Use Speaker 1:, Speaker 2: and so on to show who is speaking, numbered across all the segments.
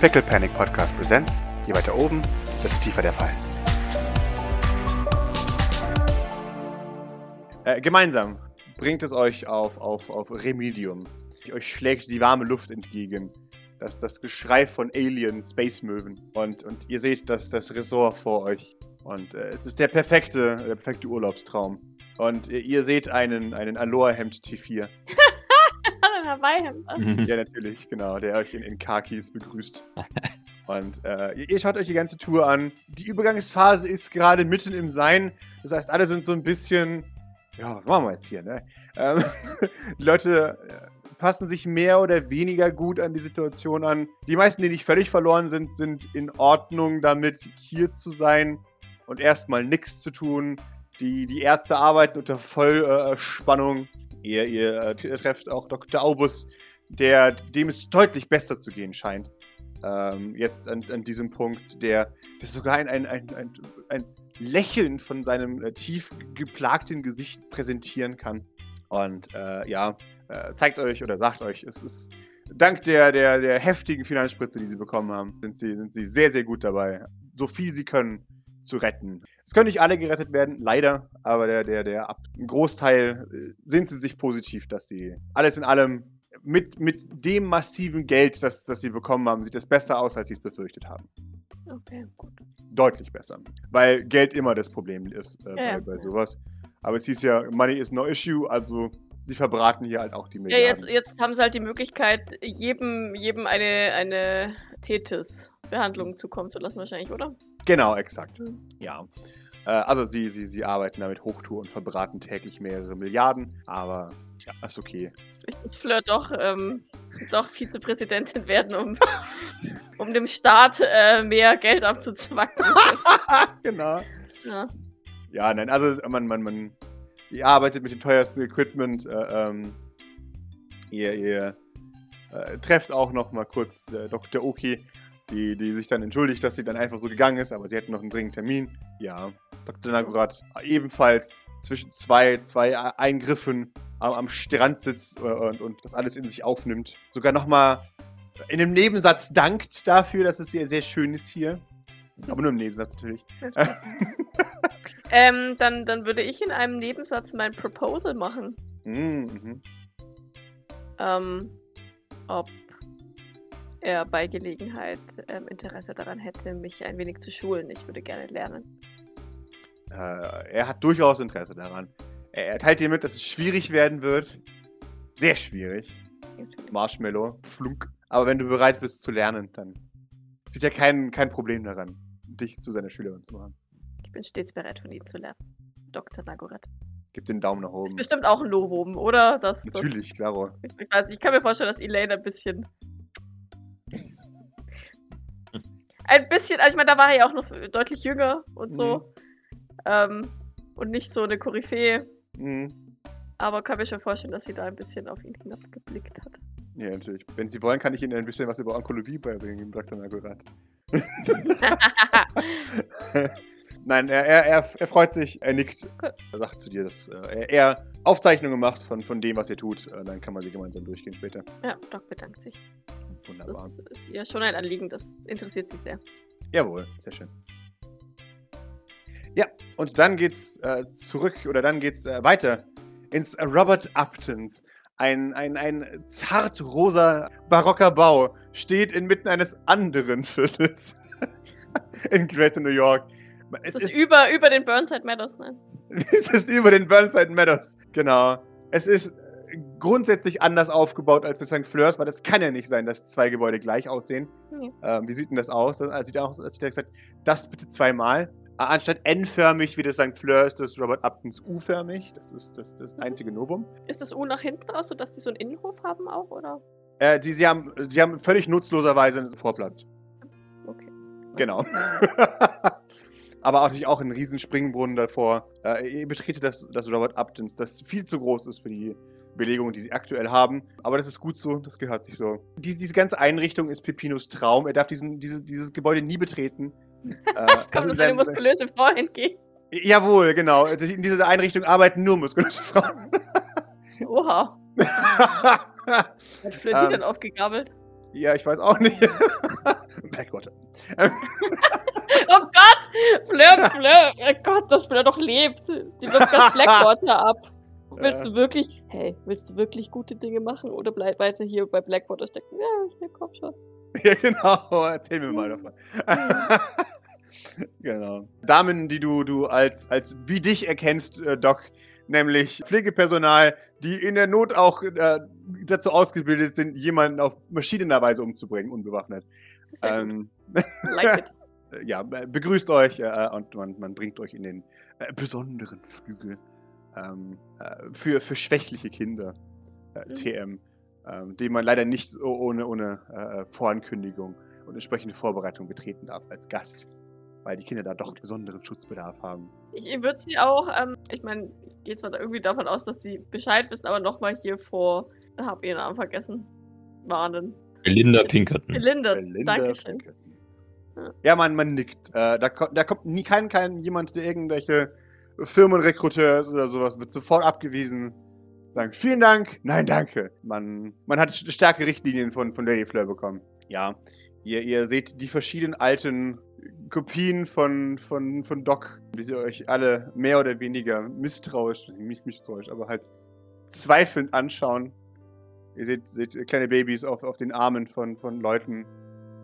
Speaker 1: Pickle Panic Podcast Presents. Je weiter oben, desto tiefer der Fall. Äh, gemeinsam bringt es euch auf, auf, auf Remedium. Euch schlägt die warme Luft entgegen. Das, das Geschrei von Alien Space Möwen. Und, und ihr seht das, das Ressort vor euch. Und äh, es ist der perfekte, der perfekte Urlaubstraum. Und ihr, ihr seht einen, einen Aloha-Hemd T4.
Speaker 2: ein Hawaii-Hemd.
Speaker 1: Ja, natürlich, genau, der euch in, in Kakis begrüßt. Und äh, ihr, ihr schaut euch die ganze Tour an. Die Übergangsphase ist gerade mitten im Sein. Das heißt, alle sind so ein bisschen. Ja, was machen wir jetzt hier, ne? Ähm, die Leute äh, passen sich mehr oder weniger gut an die Situation an. Die meisten, die nicht völlig verloren sind, sind in Ordnung damit, hier zu sein und erstmal nichts zu tun. Die, die Ärzte arbeiten unter Vollspannung. Ihr, ihr äh, trefft auch Dr. Aubus, der, dem es deutlich besser zu gehen scheint. Ähm, jetzt an, an diesem Punkt, der, der sogar ein, ein, ein, ein, Lächeln von seinem äh, tief geplagten Gesicht präsentieren kann. Und äh, ja, äh, zeigt euch oder sagt euch, es ist dank der, der, der heftigen Finanzspritze, die sie bekommen haben, sind sie, sind sie sehr, sehr gut dabei, so viel sie können zu retten. Es können nicht alle gerettet werden, leider, aber der, der, der ab, ein Großteil äh, sind sie sich positiv, dass sie alles in allem mit, mit dem massiven Geld, das, das sie bekommen haben, sieht es besser aus, als sie es befürchtet haben.
Speaker 2: Okay, gut.
Speaker 1: Deutlich besser. Weil Geld immer das Problem ist äh,
Speaker 2: Ja,
Speaker 1: bei,
Speaker 2: ja.
Speaker 1: bei sowas. Aber es hieß ja, Money is no issue, also sie verbraten hier halt auch die
Speaker 2: Ja,
Speaker 1: Milliarden.
Speaker 2: jetzt, jetzt haben sie halt die Möglichkeit, jedem, jedem eine, eine Tethys-Behandlung zukommen zu lassen, wahrscheinlich, oder?
Speaker 1: Genau, exakt.
Speaker 2: Mhm.
Speaker 1: Ja. Äh, also sie, sie, sie arbeiten damit Hochtour und verbraten täglich mehrere Milliarden, aber ja, ist okay.
Speaker 2: Ich muss Fleur doch, ähm, doch Vizepräsidentin werden, um, um dem Staat äh, mehr Geld abzuzwacken.
Speaker 1: genau.
Speaker 2: ja.
Speaker 1: Ja, nein, also man, man, man, ihr arbeitet mit dem teuersten Equipment. Äh, ähm, ihr ihr äh, trefft auch noch mal kurz äh, Dr. Oki, die, die sich dann entschuldigt, dass sie dann einfach so gegangen ist, aber sie hätten noch einen dringenden Termin. Ja, Dr. Nagurat ebenfalls zwischen zwei, zwei Eingriffen am, am Strand sitzt äh, und, und das alles in sich aufnimmt. Sogar noch mal in einem Nebensatz dankt dafür, dass es sehr, sehr schön ist hier. Aber nur im Nebensatz natürlich.
Speaker 2: ähm, dann, dann würde ich in einem Nebensatz mein Proposal machen.
Speaker 1: Mhm.
Speaker 2: ähm, ob er bei Gelegenheit ähm, Interesse daran hätte, mich ein wenig zu schulen. Ich würde gerne lernen.
Speaker 1: Äh, er hat durchaus Interesse daran. Er, er teilt dir mit, dass es schwierig werden wird. Sehr schwierig. Marshmallow, flunk. Aber wenn du bereit bist zu lernen, dann sieht er kein, kein Problem daran, dich zu seiner Schülerin zu machen.
Speaker 2: Ich bin stets bereit, von Ihnen zu lernen. Dr. Nagoret.
Speaker 1: Gib den Daumen nach
Speaker 2: Ist
Speaker 1: oben.
Speaker 2: bestimmt auch ein Novum, oder? Das,
Speaker 1: Natürlich, klaro.
Speaker 2: Das, ich, weiß, ich kann mir vorstellen, dass Elaine ein bisschen. Ein bisschen, also ich meine, da war er ja auch noch deutlich jünger und so. Ähm, und nicht so eine Koryphäe.
Speaker 1: Mhm.
Speaker 2: Aber kann mir schon vorstellen, dass sie da ein bisschen auf ihn hinabgeblickt hat.
Speaker 1: Ja, natürlich. Wenn Sie wollen, kann ich Ihnen ein bisschen was über Onkologie beibringen, Dr. Nagorat. Nein, er, er, er, freut sich, er nickt.
Speaker 2: Cool.
Speaker 1: Er sagt zu dir, dass äh, er, er Aufzeichnungen macht von, von dem, was ihr tut. Äh, dann kann man sie gemeinsam durchgehen später.
Speaker 2: ja, Doc bedankt sich.
Speaker 1: Wunderbar.
Speaker 2: Das ist ihr schon ein Anliegen, das interessiert sie sehr.
Speaker 1: Jawohl, sehr schön. Ja, und dann geht's äh, zurück oder dann geht's äh, weiter ins Robert Uptons. Ein, ein, ein zart rosa barocker Bau steht inmitten eines anderen Viertels in Greater New York. Es
Speaker 2: Es ist über, über den Burnside Meadows, ne?
Speaker 1: es ist über den Burnside Meadows. Genau. Es ist grundsätzlich anders aufgebaut als das St. Fleurs, weil das kann ja nicht sein, dass zwei Gebäude gleich aussehen.
Speaker 2: Nee.
Speaker 1: Ähm, wie sieht denn das aus? Das also sieht aus, als hätte er gesagt, das bitte zweimal. Anstatt N-förmig wie das St. Fleur ist das Robert Uptons U-förmig. Das ist das, das einzige Novum.
Speaker 2: Ist das U nach hinten raus, sodass die so einen Innenhof haben auch, oder?
Speaker 1: Äh, sie, sie, haben, sie haben völlig nutzloserweise einen Vorplatz.
Speaker 2: Okay.
Speaker 1: Genau. Aber auch natürlich auch einen riesen Springbrunnen davor. Äh, ihr betretet das, das Robert Uptons, das viel zu groß ist für die Belegung, die sie aktuell haben. Aber das ist gut so, das gehört sich so. Dies, diese ganze Einrichtung ist Pepinos Traum. Er darf diesen, diese, dieses Gebäude nie betreten. Äh,
Speaker 2: Kann
Speaker 1: also
Speaker 2: uns eine muskulöse Frau entgehen.
Speaker 1: Jawohl, genau. In dieser Einrichtung arbeiten nur muskulöse Frauen.
Speaker 2: Oha. Hat Fleur die
Speaker 1: Ähm,
Speaker 2: dann aufgegabelt?
Speaker 1: Ja, ich weiß auch nicht. Blackwater.
Speaker 2: Oh Gott! Fleur, Fleur. Oh Gott, dass Fleur doch lebt. Die wirft ganz Blackwater ab. Willst du wirklich, hey, willst du wirklich gute Dinge machen oder bleib weiter hier bei Blackwater stecken? Ja, hier, komm schon.
Speaker 1: Ja, genau. Erzähl mir mal davon. genau. Damen, die du, du als, als wie dich erkennst, äh, Doc, nämlich Pflegepersonal, die in der Not auch äh, dazu ausgebildet sind, jemanden auf maschinenweise umzubringen, unbewaffnet. Ähm,
Speaker 2: Like it.
Speaker 1: ja, be- begrüßt euch äh, und man, man bringt euch in den äh, besonderen Flügel ähm, äh, für, für schwächliche Kinder, äh,
Speaker 2: Mhm.
Speaker 1: TM, ähm, den man leider nicht so ohne, ohne äh, Vorankündigung und entsprechende Vorbereitung betreten darf als Gast, weil die Kinder da doch besonderen Schutzbedarf haben.
Speaker 2: Ich würde sie auch, ähm, ich meine, ich gehe zwar da irgendwie davon aus, dass sie Bescheid wissen, aber nochmal hier vor, hab ihren Namen vergessen, warnen.
Speaker 3: Belinda Pinkerton.
Speaker 2: Belinda,
Speaker 1: Belinda
Speaker 2: Dankeschön.
Speaker 1: Pinkerton.
Speaker 2: Ja.
Speaker 1: Man, man nickt. Äh, da, da kommt nie kein, kein jemand, der irgendwelche Firmenrekruteur ist oder sowas, wird sofort abgewiesen. Sagen, vielen Dank, nein, danke. Man, man hat st- starke Richtlinien von, von Lady Fleur bekommen. Ja, ihr, ihr seht die verschiedenen alten Kopien von, von, von Doc, wie sie euch alle mehr oder weniger misstrauisch, nicht misstrauisch, aber halt zweifelnd anschauen. Ihr seht, seht kleine Babys auf, auf den Armen von, von Leuten,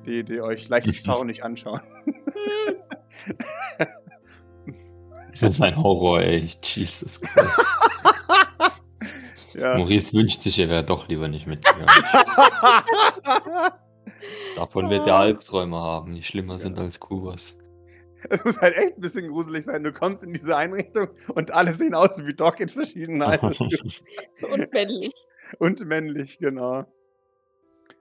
Speaker 1: die, die euch leicht zornig anschauen.
Speaker 3: Das ist ein Horror, ey. Jesus Christ.
Speaker 1: ja.
Speaker 3: Maurice wünscht sich, er wäre doch lieber nicht mitgegangen. Davon wird er Albträume haben, die schlimmer sind als Kubas.
Speaker 1: Es muss halt echt ein bisschen gruselig sein. Du kommst in diese Einrichtung und alle sehen aus wie Doc in verschiedenen Altersstufen.
Speaker 2: Und männlich.
Speaker 1: Und männlich, genau.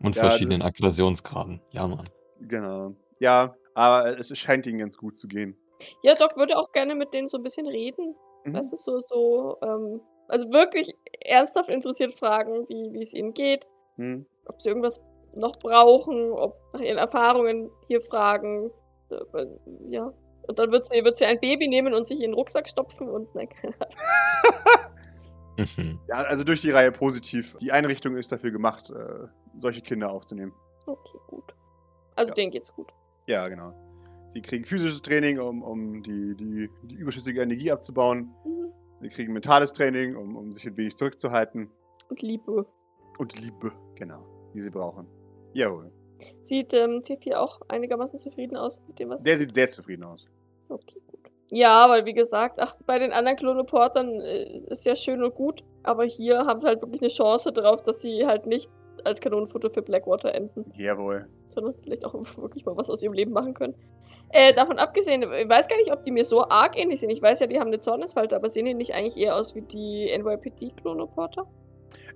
Speaker 3: Und
Speaker 1: Ja,
Speaker 3: verschiedenen Aggressionsgraden. Ja, Mann.
Speaker 1: Genau. Ja, aber es scheint ihnen ganz gut zu gehen.
Speaker 2: Ja, Doc würde auch gerne mit denen so ein bisschen reden.
Speaker 1: Mhm.
Speaker 2: Weißt du, so, so, ähm, also wirklich ernsthaft interessiert fragen, wie, wie es ihnen geht,
Speaker 1: Hm.
Speaker 2: ob sie irgendwas noch brauchen, ob nach ihren Erfahrungen hier fragen. Äh, Ja. Und dann wird sie, wird sie ein Baby nehmen und sich in den Rucksack stopfen und nein, keine Ahnung.
Speaker 3: Mhm.
Speaker 1: Ja, also durch die Reihe positiv. Die Einrichtung ist dafür gemacht, äh, solche Kinder aufzunehmen.
Speaker 2: Okay, gut. Also
Speaker 1: Ja.
Speaker 2: denen geht's gut.
Speaker 1: Ja, genau. Sie kriegen physisches Training, um, um die, die, die überschüssige Energie abzubauen.
Speaker 2: Mhm.
Speaker 1: Sie kriegen mentales Training, um, um sich ein wenig zurückzuhalten.
Speaker 2: Und Liebe.
Speaker 1: Und Liebe, genau, die sie brauchen. Jawohl.
Speaker 2: Sieht ähm, T4 auch einigermaßen zufrieden aus mit dem, was
Speaker 1: Der sieht sehr zufrieden aus.
Speaker 2: Okay. Ja, weil wie gesagt, ach, bei den anderen Klonoportern äh, ist ja schön und gut, aber hier haben sie halt wirklich eine Chance drauf, dass sie halt nicht als Kanonenfutter für Blackwater enden,
Speaker 1: Jawohl.
Speaker 2: sondern vielleicht auch wirklich mal was aus ihrem Leben machen können. Äh, davon abgesehen, ich weiß gar nicht, ob die mir so arg ähnlich sind. Ich weiß ja, die haben eine Zornesfalte, aber sehen die nicht eigentlich eher aus wie die NYPD-Klonoporter?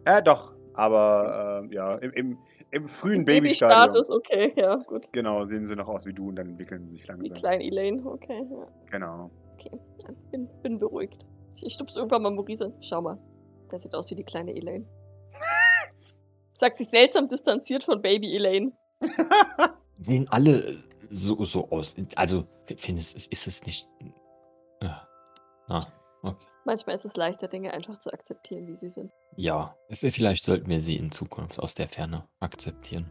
Speaker 1: Äh, doch. Aber äh, ja, im, im, im frühen Babystadium.
Speaker 2: Babystatus, okay, ja, gut.
Speaker 1: Genau, sehen sie noch aus wie du und dann entwickeln sie sich
Speaker 2: Die
Speaker 1: langsam.
Speaker 2: kleine Elaine, okay, ja.
Speaker 1: Genau.
Speaker 2: Okay, ja, bin, bin beruhigt. Ich stups irgendwann mal Maurice. Schau mal, der sieht aus wie die kleine Elaine. Sagt sich seltsam distanziert von Baby Elaine.
Speaker 3: Sehen alle so, so aus. Also, findest ist, ist es nicht. Ja. Ah, okay.
Speaker 2: Manchmal ist es leichter, Dinge einfach zu akzeptieren, wie sie sind.
Speaker 3: Ja, vielleicht sollten wir sie in Zukunft aus der Ferne akzeptieren.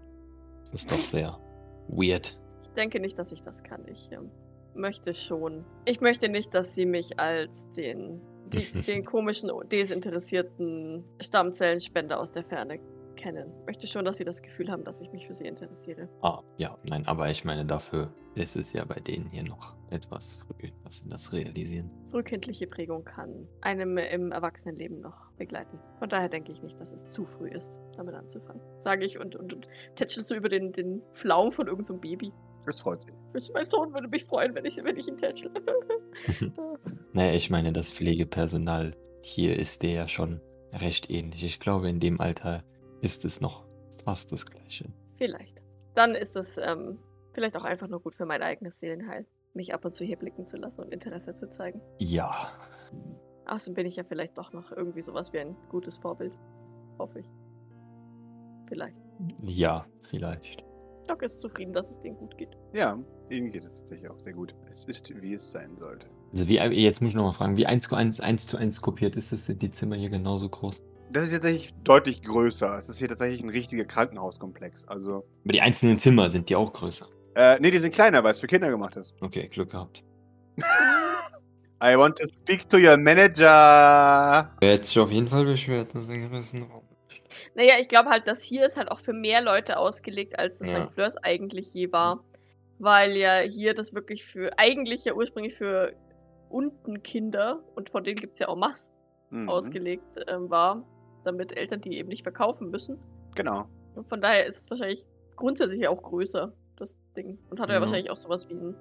Speaker 3: Das ist doch sehr weird.
Speaker 2: Ich denke nicht, dass ich das kann. Ich ähm, möchte schon. Ich möchte nicht, dass sie mich als den, die, den komischen, desinteressierten Stammzellenspender aus der Ferne kennen. Ich möchte schon, dass sie das Gefühl haben, dass ich mich für sie interessiere.
Speaker 3: Ah, ja, nein, aber ich meine, dafür ist es ja bei denen hier noch etwas früh, dass sie das realisieren.
Speaker 2: Frühkindliche Prägung kann einem im Erwachsenenleben noch begleiten. Von daher denke ich nicht, dass es zu früh ist, damit anzufangen. Sage ich und, und, und tätschel so über den, den Flaum von irgendeinem so Baby.
Speaker 1: Das freut sich.
Speaker 2: Mein Sohn würde mich freuen, wenn ich, wenn ich ihn tätschel.
Speaker 3: naja, ich meine, das Pflegepersonal hier ist dir ja schon recht ähnlich. Ich glaube, in dem Alter ist es noch fast das Gleiche.
Speaker 2: Vielleicht. Dann ist es ähm, vielleicht auch einfach nur gut für mein eigenes Seelenheil, mich ab und zu hier blicken zu lassen und Interesse zu zeigen.
Speaker 3: Ja,
Speaker 2: Außerdem bin ich ja vielleicht doch noch irgendwie sowas wie ein gutes Vorbild. Hoffe ich. Vielleicht.
Speaker 3: ja, vielleicht.
Speaker 2: Doc ist zufrieden, dass es denen gut geht.
Speaker 1: Ja, ihnen geht es tatsächlich auch sehr gut. Es ist, wie es sein sollte.
Speaker 3: Also wie, jetzt muss ich nochmal fragen, wie 1 zu 1, 1 zu 1 kopiert ist es? Sind die Zimmer hier genauso groß?
Speaker 1: Das ist jetzt tatsächlich deutlich größer. Es ist hier tatsächlich ein richtiger Krankenhauskomplex. Also.
Speaker 3: Aber die einzelnen Zimmer sind die auch größer.
Speaker 1: Äh, nee, die sind kleiner, weil es für Kinder gemacht ist.
Speaker 3: Okay, Glück gehabt.
Speaker 1: I want to speak to your manager.
Speaker 3: Er hat sich auf jeden Fall beschwert, dass er einen größeren Raum
Speaker 2: Naja, ich glaube halt, das hier ist halt auch für mehr Leute ausgelegt, als das
Speaker 3: Ja.
Speaker 2: St. Fleurs eigentlich je war. Weil ja hier das wirklich für, eigentlich ja ursprünglich für unten Kinder, und von denen gibt es ja auch Mass,
Speaker 1: Mhm.
Speaker 2: ausgelegt ähm, war, damit Eltern die eben nicht verkaufen müssen.
Speaker 1: Genau.
Speaker 2: Und von daher ist es wahrscheinlich grundsätzlich auch größer, das Ding. Und hat ja
Speaker 3: Ja.
Speaker 2: wahrscheinlich auch sowas wie ein,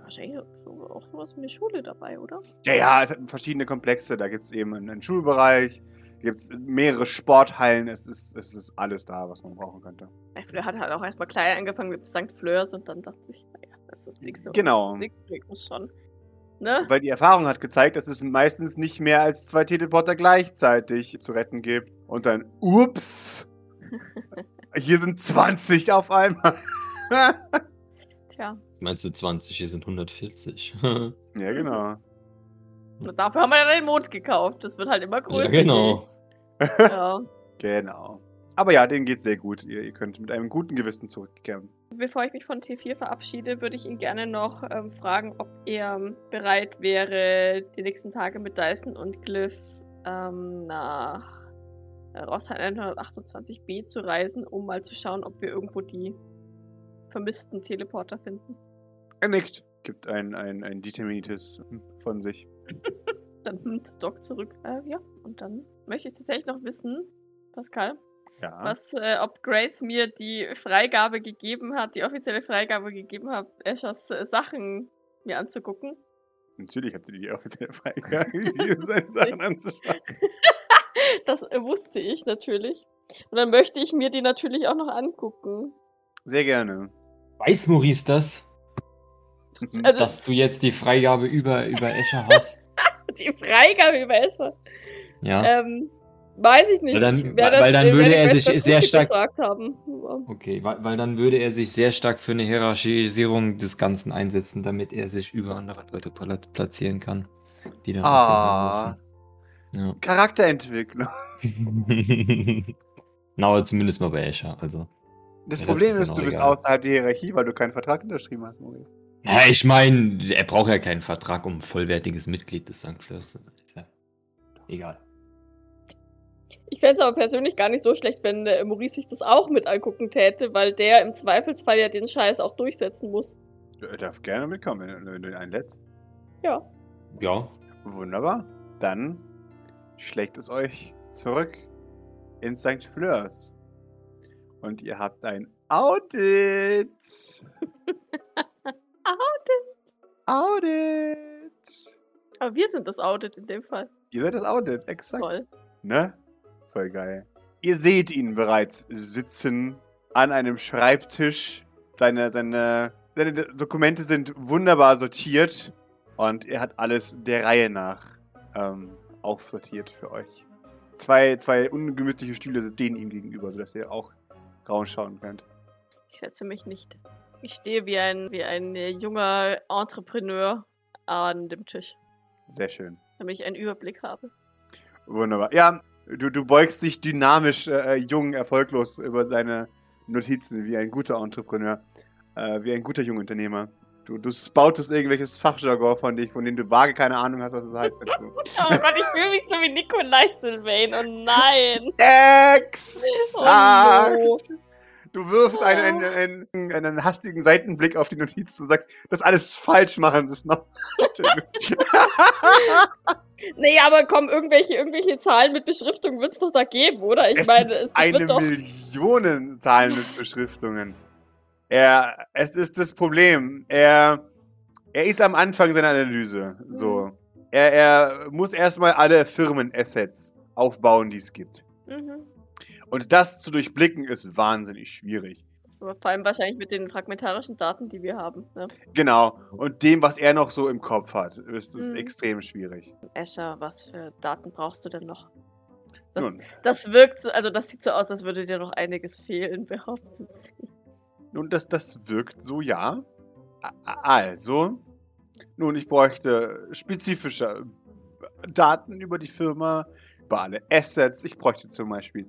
Speaker 2: wahrscheinlich auch sowas wie eine Schule dabei, oder?
Speaker 1: Ja, ja, es hat verschiedene Komplexe. Da gibt es eben einen, einen Schulbereich, gibt es mehrere Sporthallen. Es ist, es ist alles da, was man brauchen könnte.
Speaker 2: Ja, Fleur hat halt auch erstmal klein angefangen mit St. Fleurs und dann dachte ich, naja, das ist das nächste.
Speaker 1: Genau.
Speaker 2: Das Projekt muss schon. Ne?
Speaker 1: Weil die Erfahrung hat gezeigt, dass es meistens nicht mehr als zwei Teleporter gleichzeitig zu retten gibt. Und dann, ups, hier sind 20 auf einmal.
Speaker 2: Tja,
Speaker 3: Meinst du 20? Hier sind 140.
Speaker 1: ja, genau.
Speaker 2: na, dafür haben wir ja den Mond gekauft. Das wird halt immer
Speaker 3: ja,
Speaker 2: größer.
Speaker 3: genau.
Speaker 2: gehen. Ja.
Speaker 1: Genau. Aber ja, denen geht's sehr gut. Ihr, ihr könnt mit einem guten Gewissen zurückkehren.
Speaker 2: Bevor ich mich von T4 verabschiede, würde ich ihn gerne noch ähm, fragen, ob er ähm, bereit wäre, die nächsten Tage mit Dyson und Glyph ähm, nach äh, Rossheim 128b zu reisen, um mal zu schauen, ob wir irgendwo die vermissten Teleporter finden.
Speaker 1: Er nickt, gibt ein, ein, ein determiniertes von sich.
Speaker 2: Dann nimmt Doc zurück. Äh, ja, und dann möchte ich tatsächlich noch wissen, Pascal,
Speaker 1: Ja.
Speaker 2: was, äh, ob Grace mir die Freigabe gegeben hat, die offizielle Freigabe gegeben hat, Eschers äh, Sachen mir anzugucken.
Speaker 1: Natürlich hat sie die offizielle Freigabe gegeben, seine Sachen anzuschauen.
Speaker 2: Das äh, wusste ich natürlich. Und dann möchte ich mir die natürlich auch noch angucken.
Speaker 1: Sehr gerne.
Speaker 3: Weiß Maurice das?
Speaker 2: Also
Speaker 3: dass du jetzt die Freigabe über, über Escher hast?
Speaker 2: die Freigabe über Escher.
Speaker 3: Ja.
Speaker 2: Ähm, weiß ich nicht.
Speaker 3: Weil dann-
Speaker 2: werde-
Speaker 3: weil dann würde er sich sehr stark-
Speaker 2: gefragt haben. Ja.
Speaker 3: Okay, weil, weil dann würde er sich sehr stark für eine Hierarchisierung des Ganzen einsetzen, damit er sich über andere Leute pla- platzieren kann, die dann
Speaker 1: Ah.
Speaker 3: aufhören
Speaker 1: Charakterentwicklung.
Speaker 3: müssen. Ja. Na, aber zumindest mal bei Escher, also.
Speaker 1: Das
Speaker 3: Ja, das
Speaker 1: Problem
Speaker 3: ist
Speaker 1: ist,
Speaker 3: dann
Speaker 1: du
Speaker 3: auch
Speaker 1: bist
Speaker 3: egal.
Speaker 1: außerhalb der Hierarchie, weil du keinen Vertrag unterschrieben hast, Maurice.
Speaker 3: Ja, ich meine, er braucht ja keinen Vertrag, um vollwertiges Mitglied des St. Fleurs zu sein. Ist ja egal.
Speaker 2: Ich fände es aber persönlich gar nicht so schlecht, wenn äh, Maurice sich das auch mit angucken täte, weil der im Zweifelsfall ja den Scheiß auch durchsetzen muss.
Speaker 1: Er darf gerne mitkommen, wenn, wenn du ihn einlädst.
Speaker 2: Ja.
Speaker 3: Ja.
Speaker 1: Wunderbar. Dann schlägt es euch zurück ins St. Fleurs. Und ihr habt ein Audit. Audit.
Speaker 2: Aber wir sind das Audit in dem Fall.
Speaker 1: Ihr seid das Audit, exakt.
Speaker 2: Toll.
Speaker 1: Ne? Voll geil. Ihr seht ihn bereits sitzen an einem Schreibtisch. Seine, seine, seine Dokumente sind wunderbar sortiert und er hat alles der Reihe nach ähm, aufsortiert für euch. Zwei, zwei ungemütliche Stühle stehen ihm gegenüber, sodass ihr auch rausschauen könnt.
Speaker 2: Ich setze mich nicht. Ich stehe wie ein, wie ein äh, junger Entrepreneur an dem Tisch,
Speaker 1: Sehr schön.
Speaker 2: damit ich einen Überblick habe.
Speaker 1: Wunderbar. Ja, du, du beugst dich dynamisch, äh, jung, erfolglos über seine Notizen wie ein guter Entrepreneur, äh, wie ein guter Jungunternehmer. Du, du spoutest irgendwelches Fachjargon von dich, von dem du vage keine Ahnung hast, was es heißt.
Speaker 2: Oh Gott, ich fühle mich so wie Nikolai Sylvain. Oh nein.
Speaker 1: Exakt!
Speaker 2: Oh no.
Speaker 1: Du wirfst einen, einen, einen, einen hastigen Seitenblick auf die Notiz und sagst, das alles falsch machen, das ist noch.
Speaker 2: Nee, aber komm, irgendwelche, irgendwelche Zahlen mit Beschriftung wird es doch da geben, oder? Ich
Speaker 1: Es
Speaker 2: meine, es, es
Speaker 1: eine
Speaker 2: wird doch.
Speaker 1: Millionen Zahlen mit Beschriftungen. Er, es ist das Problem. Er, er ist am Anfang seiner Analyse. So. Er, er muss erstmal alle Firmenassets aufbauen, die es gibt.
Speaker 2: Mhm.
Speaker 1: Und das zu durchblicken ist wahnsinnig schwierig.
Speaker 2: Aber vor allem wahrscheinlich mit den fragmentarischen Daten, die wir haben. Ne?
Speaker 1: Genau. Und dem, was er noch so im Kopf hat, ist es
Speaker 2: Mhm.
Speaker 1: extrem schwierig.
Speaker 2: Escher, was für Daten brauchst du denn noch? Das,
Speaker 1: Nun,
Speaker 2: das wirkt so, also das sieht so aus, als würde dir noch einiges fehlen, behauptet sie.
Speaker 1: nun das, das wirkt so, ja. Also, nun, ich bräuchte spezifische Daten über die Firma, über alle Assets. Ich bräuchte zum Beispiel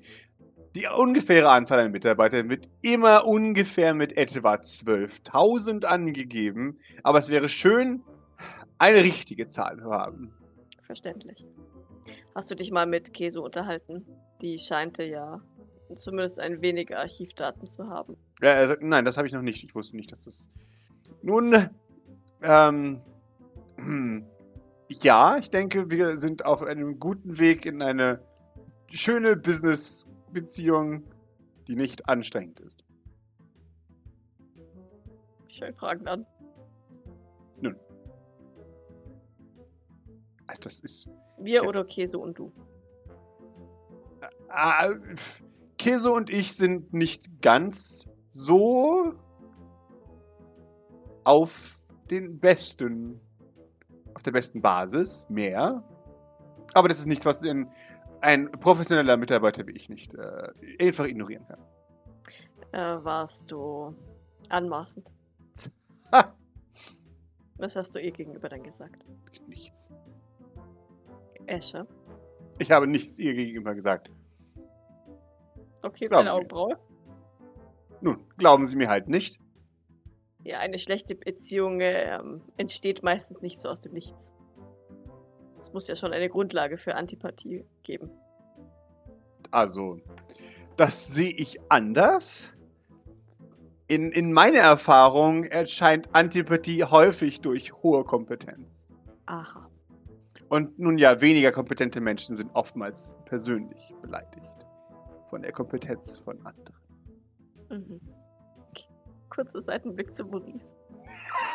Speaker 1: die ungefähre Anzahl an Mitarbeitern wird immer ungefähr mit etwa 12.000 angegeben. Aber es wäre schön, eine richtige Zahl zu haben.
Speaker 2: Verständlich. Hast du dich mal mit Keso unterhalten? Die scheinte ja zumindest ein wenig Archivdaten zu haben.
Speaker 1: Ja, sagt, nein, das habe ich noch nicht. Ich wusste nicht, dass das. Nun, ähm, hm, ja, ich denke, wir sind auf einem guten Weg in eine schöne Business-Beziehung, die nicht anstrengend ist.
Speaker 2: Schön fragen an.
Speaker 1: Nun. Das ist.
Speaker 2: Wir oder Käse und du?
Speaker 1: Ah, Käse und ich sind nicht ganz so auf den besten, auf der besten Basis mehr. Aber das ist nichts, was in, ein professioneller Mitarbeiter wie ich nicht äh, einfach ignorieren kann.
Speaker 2: Äh, warst du anmaßend?
Speaker 1: Ha!
Speaker 2: Was hast du ihr gegenüber dann gesagt?
Speaker 1: Nichts.
Speaker 2: Escher?
Speaker 1: Ich habe nichts ihr gegenüber gesagt.
Speaker 2: Okay,
Speaker 1: Glauben
Speaker 2: deine. Augenbraue.
Speaker 1: Nun, glauben Sie mir halt nicht.
Speaker 2: Ja, eine schlechte Beziehung ähm, entsteht meistens nicht so aus dem Nichts. Muss ja schon eine Grundlage für Antipathie geben.
Speaker 1: Also, das sehe ich anders. In, in meiner Erfahrung erscheint Antipathie häufig durch hohe Kompetenz.
Speaker 2: Aha.
Speaker 1: Und nun ja, weniger kompetente Menschen sind oftmals persönlich beleidigt von der Kompetenz von anderen.
Speaker 2: Mhm. Kurzer Seitenblick zu Maurice.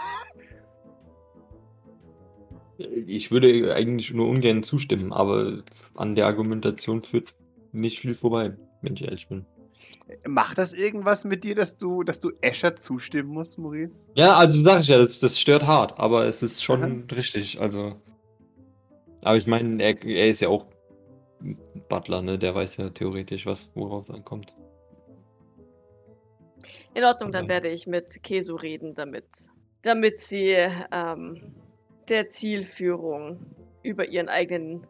Speaker 3: Ich würde eigentlich nur ungern zustimmen, aber an der Argumentation führt nicht viel vorbei, wenn ich ehrlich bin.
Speaker 1: Macht das irgendwas mit dir, dass du, dass du Escher zustimmen musst, Maurice?
Speaker 3: Ja, also sag ich ja, das, das stört hart, aber es ist schon
Speaker 1: Aha.
Speaker 3: richtig, also. Aber ich meine, er, er ist ja auch Butler, ne? Der weiß ja theoretisch, was worauf es ankommt.
Speaker 2: In Ordnung, dann
Speaker 3: Ja.
Speaker 2: werde ich mit Kesu reden, damit, damit sie ähm, der Zielführung über ihren eigenen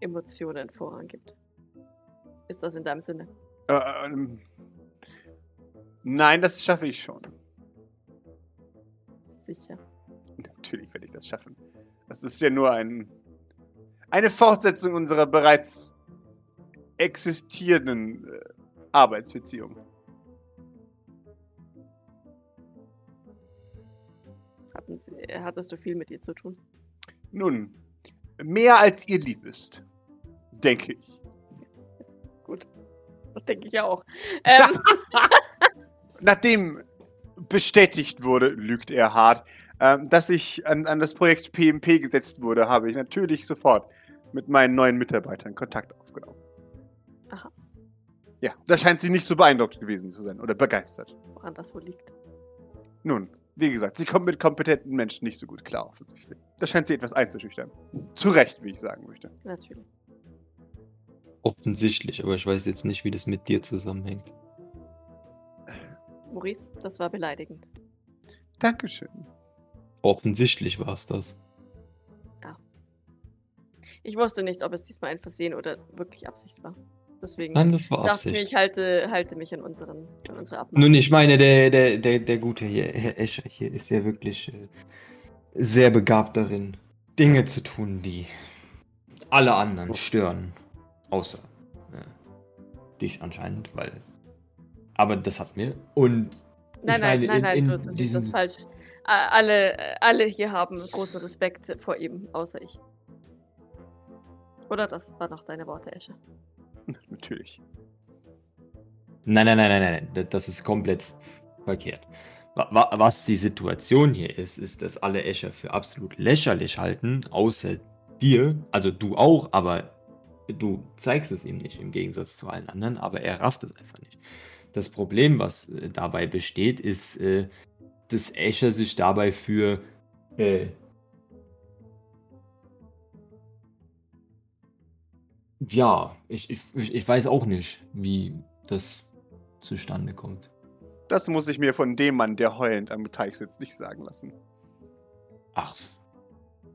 Speaker 2: Emotionen Vorrang gibt. Ist das in deinem Sinne?
Speaker 1: Äh, ähm, nein, das schaffe ich schon.
Speaker 2: Sicher.
Speaker 1: Natürlich werde ich das schaffen. Das ist ja nur ein, eine Fortsetzung unserer bereits existierenden äh, Arbeitsbeziehung.
Speaker 2: Hatten sie, hattest du viel mit ihr zu tun?
Speaker 1: Nun, mehr als ihr lieb ist, denke ich.
Speaker 2: Gut. Das denke ich auch. Ähm,
Speaker 1: Nachdem bestätigt wurde, lügt er hart, ähm, dass ich an, an das Projekt PMP gesetzt wurde, habe ich natürlich sofort mit meinen neuen Mitarbeitern Kontakt aufgenommen.
Speaker 2: Aha.
Speaker 1: Ja, da scheint sie nicht so beeindruckt gewesen zu sein oder begeistert.
Speaker 2: woran das wohl liegt.
Speaker 1: Nun, wie gesagt, sie kommt mit kompetenten Menschen nicht so gut klar, offensichtlich. Das scheint sie etwas einzuschüchtern. Zu Recht, wie ich sagen möchte.
Speaker 2: Natürlich.
Speaker 3: Offensichtlich, aber ich weiß jetzt nicht, wie das mit dir zusammenhängt.
Speaker 2: Maurice, das war beleidigend.
Speaker 1: Dankeschön.
Speaker 3: Offensichtlich war es das.
Speaker 2: Ich wusste nicht, ob es diesmal ein Versehen oder wirklich Absicht war. Deswegen
Speaker 3: Nein, das war
Speaker 2: dachte ich mir, ich halte, halte mich an, unseren, an unsere Abmachung.
Speaker 3: Nun, ich meine, der, der, der, der gute hier, Herr Escher hier, ist ja wirklich äh, sehr begabt darin, Dinge zu tun, die alle anderen stören. Außer äh, dich anscheinend, weil. Aber das hat mir. Und
Speaker 2: Nein, nein,
Speaker 3: meine,
Speaker 2: nein,
Speaker 3: in-
Speaker 2: nein,
Speaker 3: in
Speaker 2: du, du siehst das falsch. Alle, alle hier haben großen Respekt vor ihm, außer ich. Oder das waren noch deine Worte, Esche.
Speaker 1: Natürlich.
Speaker 3: Nein, nein, nein, nein, nein, da- das ist komplett verkehrt. Wa- wa- Was die Situation hier ist, ist, dass alle Escher für absolut lächerlich halten, außer dir, also du auch, aber du zeigst es ihm nicht im Gegensatz zu allen anderen, aber er rafft es einfach nicht. Das Problem, was äh, dabei besteht, ist, äh, dass Escher sich dabei für äh, ja, ich, ich, ich weiß auch nicht, wie das zustande kommt.
Speaker 1: Das muss ich mir von dem Mann, der heulend am Teich sitzt, nicht sagen lassen.
Speaker 3: Ach,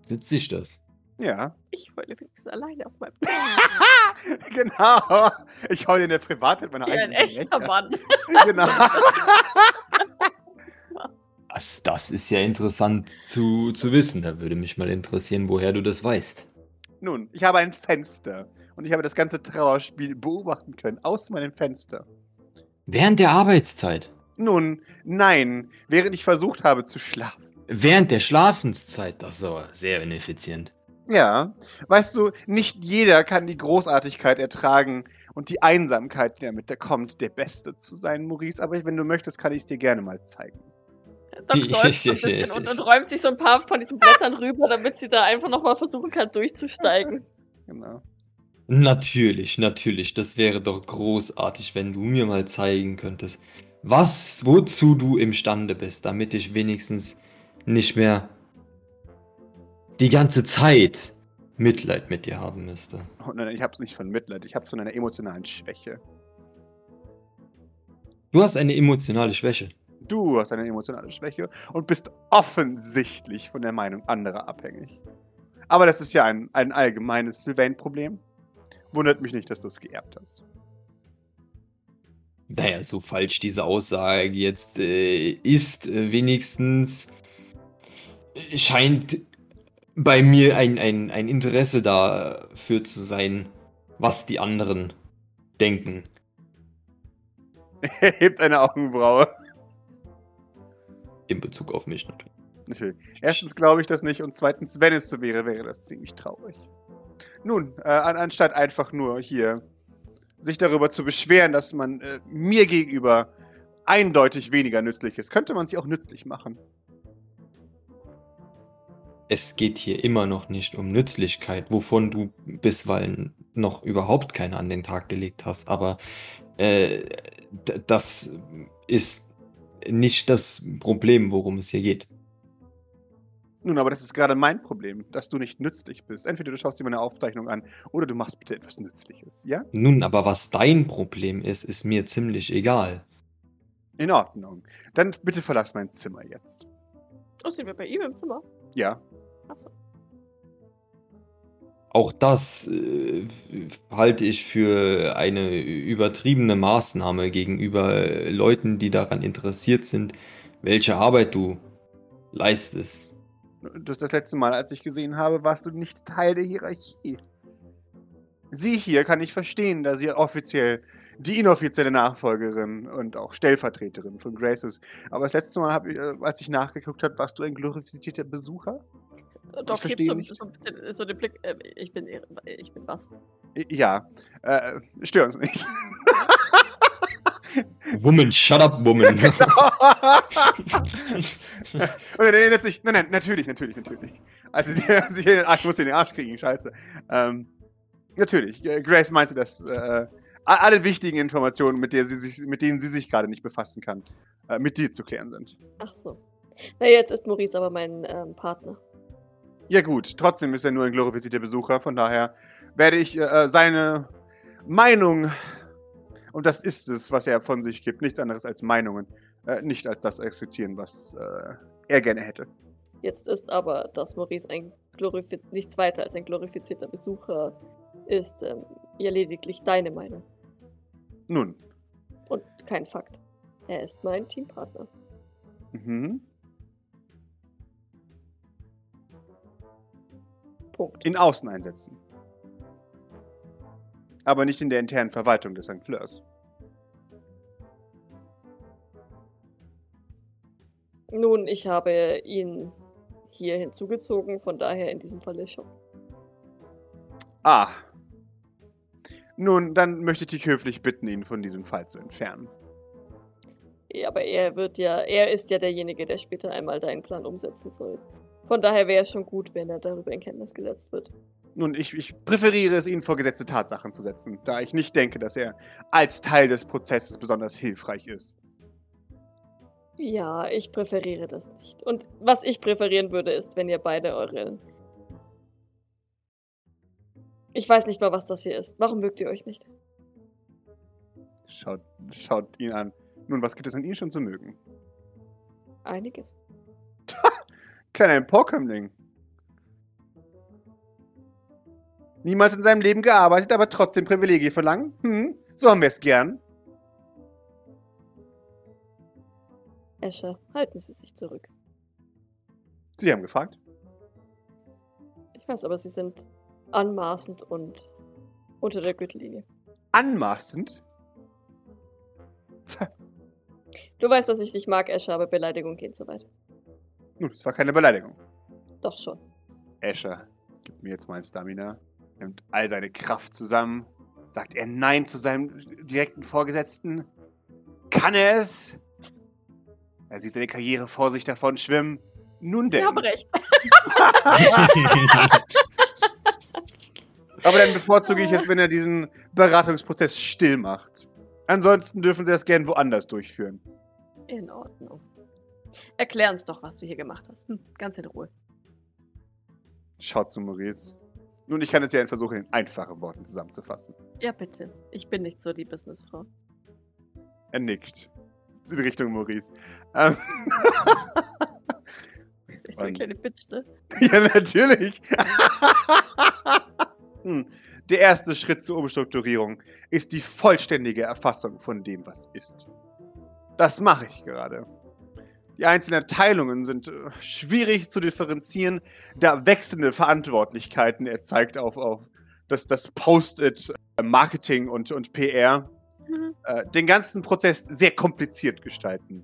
Speaker 3: sitzt sich das?
Speaker 1: Ja.
Speaker 2: Ich heule wenigstens alleine auf meinem Zimmer.
Speaker 1: genau. Ich hau dir in der Privatheit meiner
Speaker 2: Wie ein
Speaker 1: eigenen
Speaker 2: echter
Speaker 1: Gemächer.
Speaker 2: Mann.
Speaker 1: Genau.
Speaker 3: Das, das ist ja interessant zu, zu wissen. Da würde mich mal interessieren, woher du das weißt.
Speaker 1: Nun, ich habe ein Fenster und ich habe das ganze Trauerspiel beobachten können aus meinem Fenster.
Speaker 3: Während der Arbeitszeit.
Speaker 1: Nun, nein, während ich versucht habe zu schlafen.
Speaker 3: Während der Schlafenszeit. Das aber sehr ineffizient.
Speaker 1: Ja, weißt du, nicht jeder kann die Großartigkeit ertragen und die Einsamkeit, die damit da kommt, der Beste zu sein, Maurice. Aber wenn du möchtest, kann ich es dir gerne mal zeigen.
Speaker 2: Doc seufzt so ein bisschen und, und räumt sich so ein paar von diesen Blättern rüber, damit sie da einfach nochmal versuchen kann, durchzusteigen.
Speaker 1: Genau.
Speaker 3: Natürlich, natürlich. Das wäre doch großartig, wenn du mir mal zeigen könntest, was, wozu du imstande bist, damit ich wenigstens nicht mehr die ganze Zeit Mitleid mit dir haben müsste.
Speaker 1: Oh, nein, ich habe es nicht von Mitleid, ich habe es von einer emotionalen Schwäche.
Speaker 3: Du hast eine emotionale Schwäche.
Speaker 1: Du hast eine emotionale Schwäche und bist offensichtlich von der Meinung anderer abhängig. Aber das ist ja ein, ein allgemeines Sylvain-Problem. Wundert mich nicht, dass du es geerbt hast.
Speaker 3: Naja, so falsch diese Aussage jetzt äh, ist, äh, wenigstens äh, scheint bei mir ein, ein, ein Interesse dafür zu sein, was die anderen denken.
Speaker 1: Er hebt eine Augenbraue.
Speaker 3: In Bezug auf mich natürlich.
Speaker 1: Natürlich. Erstens glaube ich das nicht und zweitens, wenn es so wäre, wäre das ziemlich traurig. Nun, äh, an, anstatt einfach nur hier sich darüber zu beschweren, dass man äh, mir gegenüber eindeutig weniger nützlich ist, könnte man sich auch nützlich machen.
Speaker 3: Es geht hier immer noch nicht um Nützlichkeit, wovon du bisweilen noch überhaupt keine an den Tag gelegt hast. Aber äh, das ist nicht das Problem, worum es hier geht.
Speaker 1: Nun, aber das ist gerade mein Problem, dass du nicht nützlich bist. Entweder du schaust dir meine Aufzeichnung an oder du machst bitte etwas Nützliches, ja?
Speaker 3: Nun, aber was dein Problem ist, ist mir ziemlich egal.
Speaker 1: In Ordnung. Dann bitte verlass mein Zimmer jetzt.
Speaker 2: Oh, sind wir bei ihm im Zimmer?
Speaker 1: Ja.
Speaker 2: Achso.
Speaker 3: Auch das äh, halte ich für eine übertriebene Maßnahme gegenüber äh, Leuten, die daran interessiert sind, welche Arbeit du leistest.
Speaker 1: Das, das letzte Mal, als ich gesehen habe, warst du nicht Teil der Hierarchie. Sie hier kann ich verstehen, da sie offiziell die inoffizielle Nachfolgerin und auch Stellvertreterin von Grace ist. Aber das letzte Mal, ich, äh, als ich nachgeguckt habe, warst du ein glorifizierter Besucher?
Speaker 2: Doc hebt
Speaker 1: verstehe
Speaker 2: so,
Speaker 1: nicht.
Speaker 2: so, ein bisschen- so den Blick. Äh, ich bin. Ich bin was?
Speaker 1: Ja. Äh, stör uns nicht.
Speaker 3: Woman, shut up, woman.
Speaker 1: Und er erinnert sich, nein, nein, natürlich, natürlich, natürlich. Also der sich in den Arsch muss in den Arsch kriegen, scheiße. Ähm, natürlich, äh, Grace meinte, dass äh, alle wichtigen Informationen, mit, der sie sich, mit denen sie sich gerade nicht befassen kann, äh, mit dir zu klären sind.
Speaker 2: Ach so. Na, jetzt ist Maurice aber mein ähm, Partner.
Speaker 1: Ja gut, trotzdem ist er nur ein glorifizierter Besucher, von daher werde ich äh, seine Meinung, und das ist es, was er von sich gibt, nichts anderes als Meinungen, äh, nicht als das akzeptieren, was äh, er gerne hätte.
Speaker 2: Jetzt ist aber, dass Maurice ein glorifiz nichts weiter als ein glorifizierter Besucher ist, ähm, ja lediglich deine Meinung
Speaker 1: Nun,
Speaker 2: und kein Fakt. Er ist mein Teampartner.
Speaker 1: mhm.
Speaker 2: Punkt.
Speaker 1: in Außeneinsätzen. Aber nicht in der internen Verwaltung des St. Fleurs.
Speaker 2: Nun, ich habe ihn hier hinzugezogen, von daher in diesem Falle schon.
Speaker 1: Ah. Nun, dann möchte ich dich höflich bitten, ihn von diesem Fall zu entfernen.
Speaker 2: Ja, aber er wird ja, er ist ja derjenige, der später einmal deinen Plan umsetzen soll. Von daher wäre es schon gut, wenn er darüber in Kenntnis gesetzt wird.
Speaker 1: Nun, ich, ich präferiere es, ihn vor gesetzte Tatsachen zu setzen, da ich nicht denke, dass er als Teil des Prozesses besonders hilfreich ist.
Speaker 2: Ja, ich präferiere das nicht. Und was ich präferieren würde, ist, wenn ihr beide eure. Ich weiß nicht mal, was das hier ist. Warum mögt ihr euch nicht?
Speaker 1: Schaut, schaut ihn an. Nun, was gibt es an ihm schon zu mögen?
Speaker 2: Einiges.
Speaker 1: Kleiner Emporkömmling. Niemals in seinem Leben gearbeitet, aber trotzdem Privilegien verlangen? Hm, so haben wir es gern.
Speaker 2: Escher, halten Sie sich zurück.
Speaker 1: Sie haben gefragt.
Speaker 2: Ich weiß, aber Sie sind anmaßend und unter der Gürtellinie.
Speaker 1: Anmaßend?
Speaker 2: Du weißt, dass ich dich mag, Escher, aber Beleidigung geht so weit.
Speaker 1: Nun, das war keine Beleidigung.
Speaker 2: Doch schon.
Speaker 1: Escher, gib mir jetzt mein Stamina. Nimmt all seine Kraft zusammen. Sagt er Nein zu seinem direkten Vorgesetzten? Kann er es? Er sieht seine Karriere vor sich davon schwimmen. Nun denn.
Speaker 2: Sie haben recht.
Speaker 1: Aber dann bevorzuge ich es, wenn er diesen Beratungsprozess still macht. Ansonsten dürfen sie das gern woanders durchführen.
Speaker 2: In Ordnung. Erklär uns doch, was du hier gemacht hast. Hm, ganz in Ruhe.
Speaker 1: Schaut zu Maurice. Nun, ich kann es ja in versuchen, in einfachen Worten zusammenzufassen.
Speaker 2: Ja, bitte. Ich bin nicht so die Businessfrau.
Speaker 1: Er nickt. In Richtung Maurice. Ähm,
Speaker 2: Das ist so eine kleine Bitch, ne?
Speaker 1: ja, natürlich. Hm, Der erste Schritt zur Umstrukturierung ist die vollständige Erfassung von dem, was ist. Das mache ich gerade. Die einzelnen Teilungen sind äh, schwierig zu differenzieren, da wechselnde Verantwortlichkeiten, er zeigt auf, auf das, das Post-it, äh, Marketing und, und PR,
Speaker 2: Mhm.
Speaker 1: äh, den ganzen Prozess sehr kompliziert gestalten.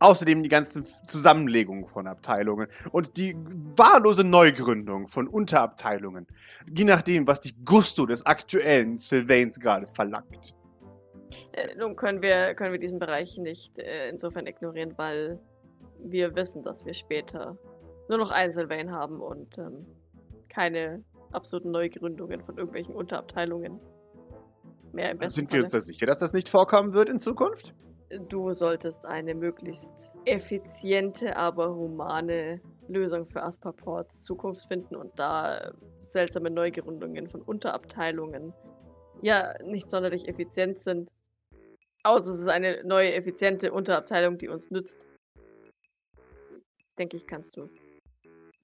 Speaker 1: Außerdem die ganzen Zusammenlegungen von Abteilungen und die wahllose Neugründung von Unterabteilungen, je nachdem, was die Gusto des aktuellen Sylvains gerade verlangt.
Speaker 2: Äh, nun können wir, können wir diesen Bereich nicht äh, insofern ignorieren, weil wir wissen, dass wir später nur noch einen Sylvain haben und ähm, keine absoluten Neugründungen von irgendwelchen Unterabteilungen mehr im besten
Speaker 1: Sind wir uns da sicher, dass das nicht vorkommen wird in Zukunft?
Speaker 2: Du solltest eine möglichst effiziente, aber humane Lösung für Aspaports Zukunft finden und da seltsame Neugründungen von Unterabteilungen ja nicht sonderlich effizient sind. Außer es ist eine neue, effiziente Unterabteilung, die uns nützt. Denke ich, kannst du.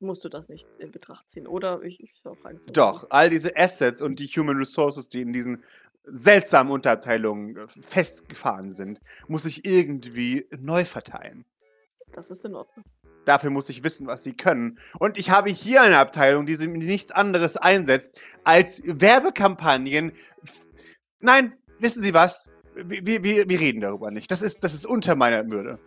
Speaker 2: Musst du das nicht in Betracht ziehen, oder? Ich, ich fragen zu.
Speaker 1: Doch, all diese Assets und die Human Resources, die in diesen seltsamen Unterabteilungen äh, festgefahren sind, muss ich irgendwie neu verteilen.
Speaker 2: Das ist in Ordnung.
Speaker 1: Dafür muss ich wissen, was sie können. Und ich habe hier eine Abteilung, die nichts anderes einsetzt als Werbekampagnen. Nein, wissen Sie was? Wir, wir, wir reden darüber nicht. Das ist, das ist unter meiner Würde.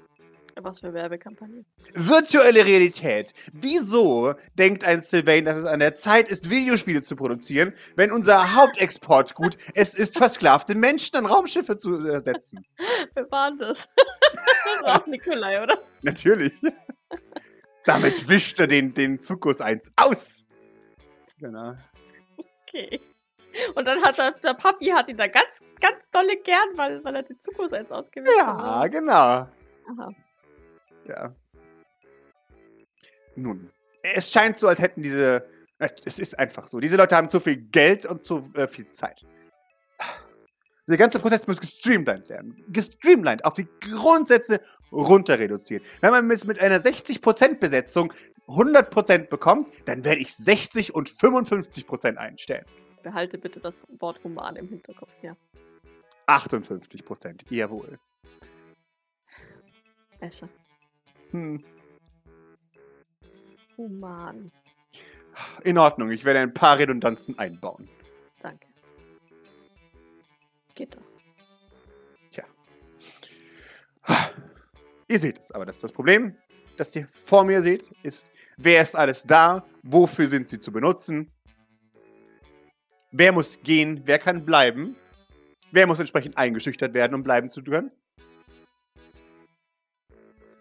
Speaker 2: Was für Werbekampagne?
Speaker 1: Virtuelle Realität. Wieso denkt ein Sylvain, dass es an der Zeit ist, Videospiele zu produzieren, wenn unser Hauptexportgut es ist, versklavte Menschen an Raumschiffe zu äh, setzen?
Speaker 2: Wer war denn das? das war auch Nikolai, oder?
Speaker 1: Natürlich. Damit wischt er den, den Zuckus eins aus. Genau.
Speaker 2: Okay. Und dann hat er, der Papi hat ihn da ganz, ganz dolle gern, weil, weil er den Zuckus eins ausgewählt hat.
Speaker 1: Ja, genau.
Speaker 2: Aha.
Speaker 1: Ja. Nun, es scheint so, als hätten diese. äh, Es ist einfach so. Diese Leute haben zu viel Geld und zu äh, viel Zeit. Der ganze Prozess muss gestreamlined werden. Gestreamlined, auf die Grundsätze runter reduziert. Wenn man mit, mit einer 60% Besetzung 100% bekommt, dann werde ich 60 und 55% einstellen.
Speaker 2: Behalte bitte das Wort human im Hinterkopf, ja.
Speaker 1: 58%, jawohl.
Speaker 2: Escher.
Speaker 1: Hm.
Speaker 2: Human.
Speaker 1: In Ordnung, ich werde ein paar Redundanzen einbauen.
Speaker 2: Danke. Geht doch.
Speaker 1: Ihr seht es, aber das ist das Problem, das ihr vor mir seht, ist, wer ist alles da, wofür sind sie zu benutzen, wer muss gehen, wer kann bleiben, wer muss entsprechend eingeschüchtert werden, um bleiben zu können.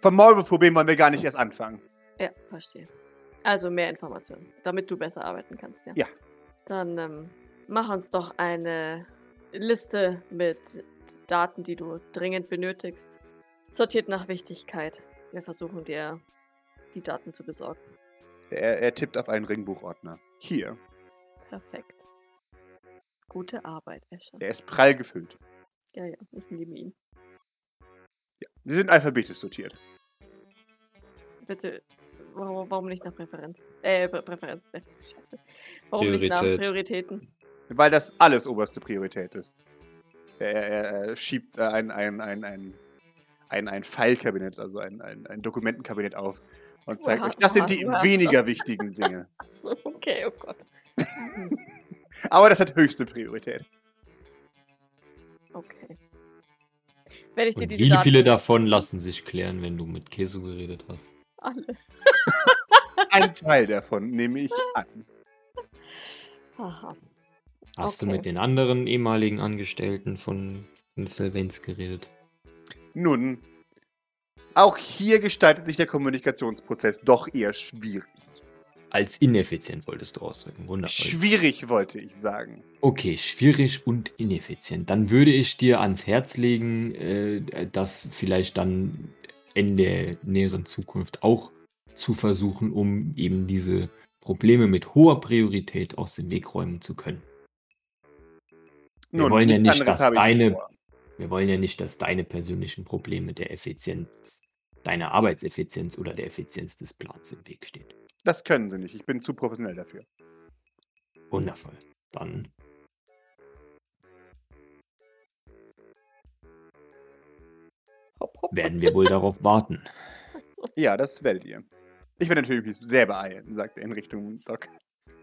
Speaker 1: Vom Maulwurf-Problem wollen wir gar nicht erst anfangen.
Speaker 2: Ja, verstehe. Also mehr Informationen, damit du besser arbeiten kannst, ja.
Speaker 1: Ja.
Speaker 2: Dann ähm, mach uns doch eine Liste mit Daten, die du dringend benötigst. Sortiert nach Wichtigkeit. Wir versuchen dir die Daten zu besorgen.
Speaker 1: Er, er tippt auf einen Ringbuchordner. Hier.
Speaker 2: Perfekt. Gute Arbeit, Escher.
Speaker 1: Der ist prall gefüllt.
Speaker 2: Ja, ja, ich liebe ihn.
Speaker 1: Sie sind alphabetisch sortiert.
Speaker 2: Bitte, warum, warum nicht nach Präferenzen? Äh, Prä- Präferenzen. äh, Scheiße. Warum nicht nach
Speaker 3: Priorität.
Speaker 2: Prioritäten?
Speaker 1: Weil das alles oberste Priorität ist. Er, er, er schiebt äh, ein, ein, ein, ein, ein, ein Pfeilkabinett, also ein, ein, ein Dokumentenkabinett auf und zeigt
Speaker 2: Woher-
Speaker 1: euch, das sind die
Speaker 2: du
Speaker 1: weniger
Speaker 2: das?
Speaker 1: wichtigen Dinge.
Speaker 2: Okay, oh Gott.
Speaker 1: Aber das hat höchste Priorität.
Speaker 2: Okay. Wenn ich dir
Speaker 3: Und
Speaker 2: diese
Speaker 3: wie
Speaker 2: Daten...
Speaker 3: viele davon lassen sich klären, wenn du mit Kesu geredet hast?
Speaker 2: Alle.
Speaker 1: Ein Teil davon nehme ich an.
Speaker 2: Aha.
Speaker 3: Hast du
Speaker 2: Okay.
Speaker 3: mit den anderen ehemaligen Angestellten von Insolvenz geredet?
Speaker 1: Nun, auch hier gestaltet sich der Kommunikationsprozess doch eher schwierig.
Speaker 3: Als ineffizient wolltest du ausdrücken. Wundervoll.
Speaker 1: Schwierig, wollte ich sagen.
Speaker 3: Okay, schwierig und ineffizient. Dann würde ich dir ans Herz legen, äh, das vielleicht dann in der näheren Zukunft auch zu versuchen, um eben diese Probleme mit hoher Priorität aus dem Weg räumen zu können. Wir wollen ja nicht, dass deine-. Wir wollen ja nicht, dass deine persönlichen Probleme der Effizienz, deiner Arbeitseffizienz oder der Effizienz des Plans im Weg stehen.
Speaker 1: Das können sie nicht. Ich bin zu professionell dafür.
Speaker 3: Wundervoll. Dann
Speaker 2: Hopp, hopp.
Speaker 3: werden wir wohl darauf warten.
Speaker 1: Ja, das werdet ihr. Ich werde natürlich mich sehr beeilen, sagt er in Richtung Doc.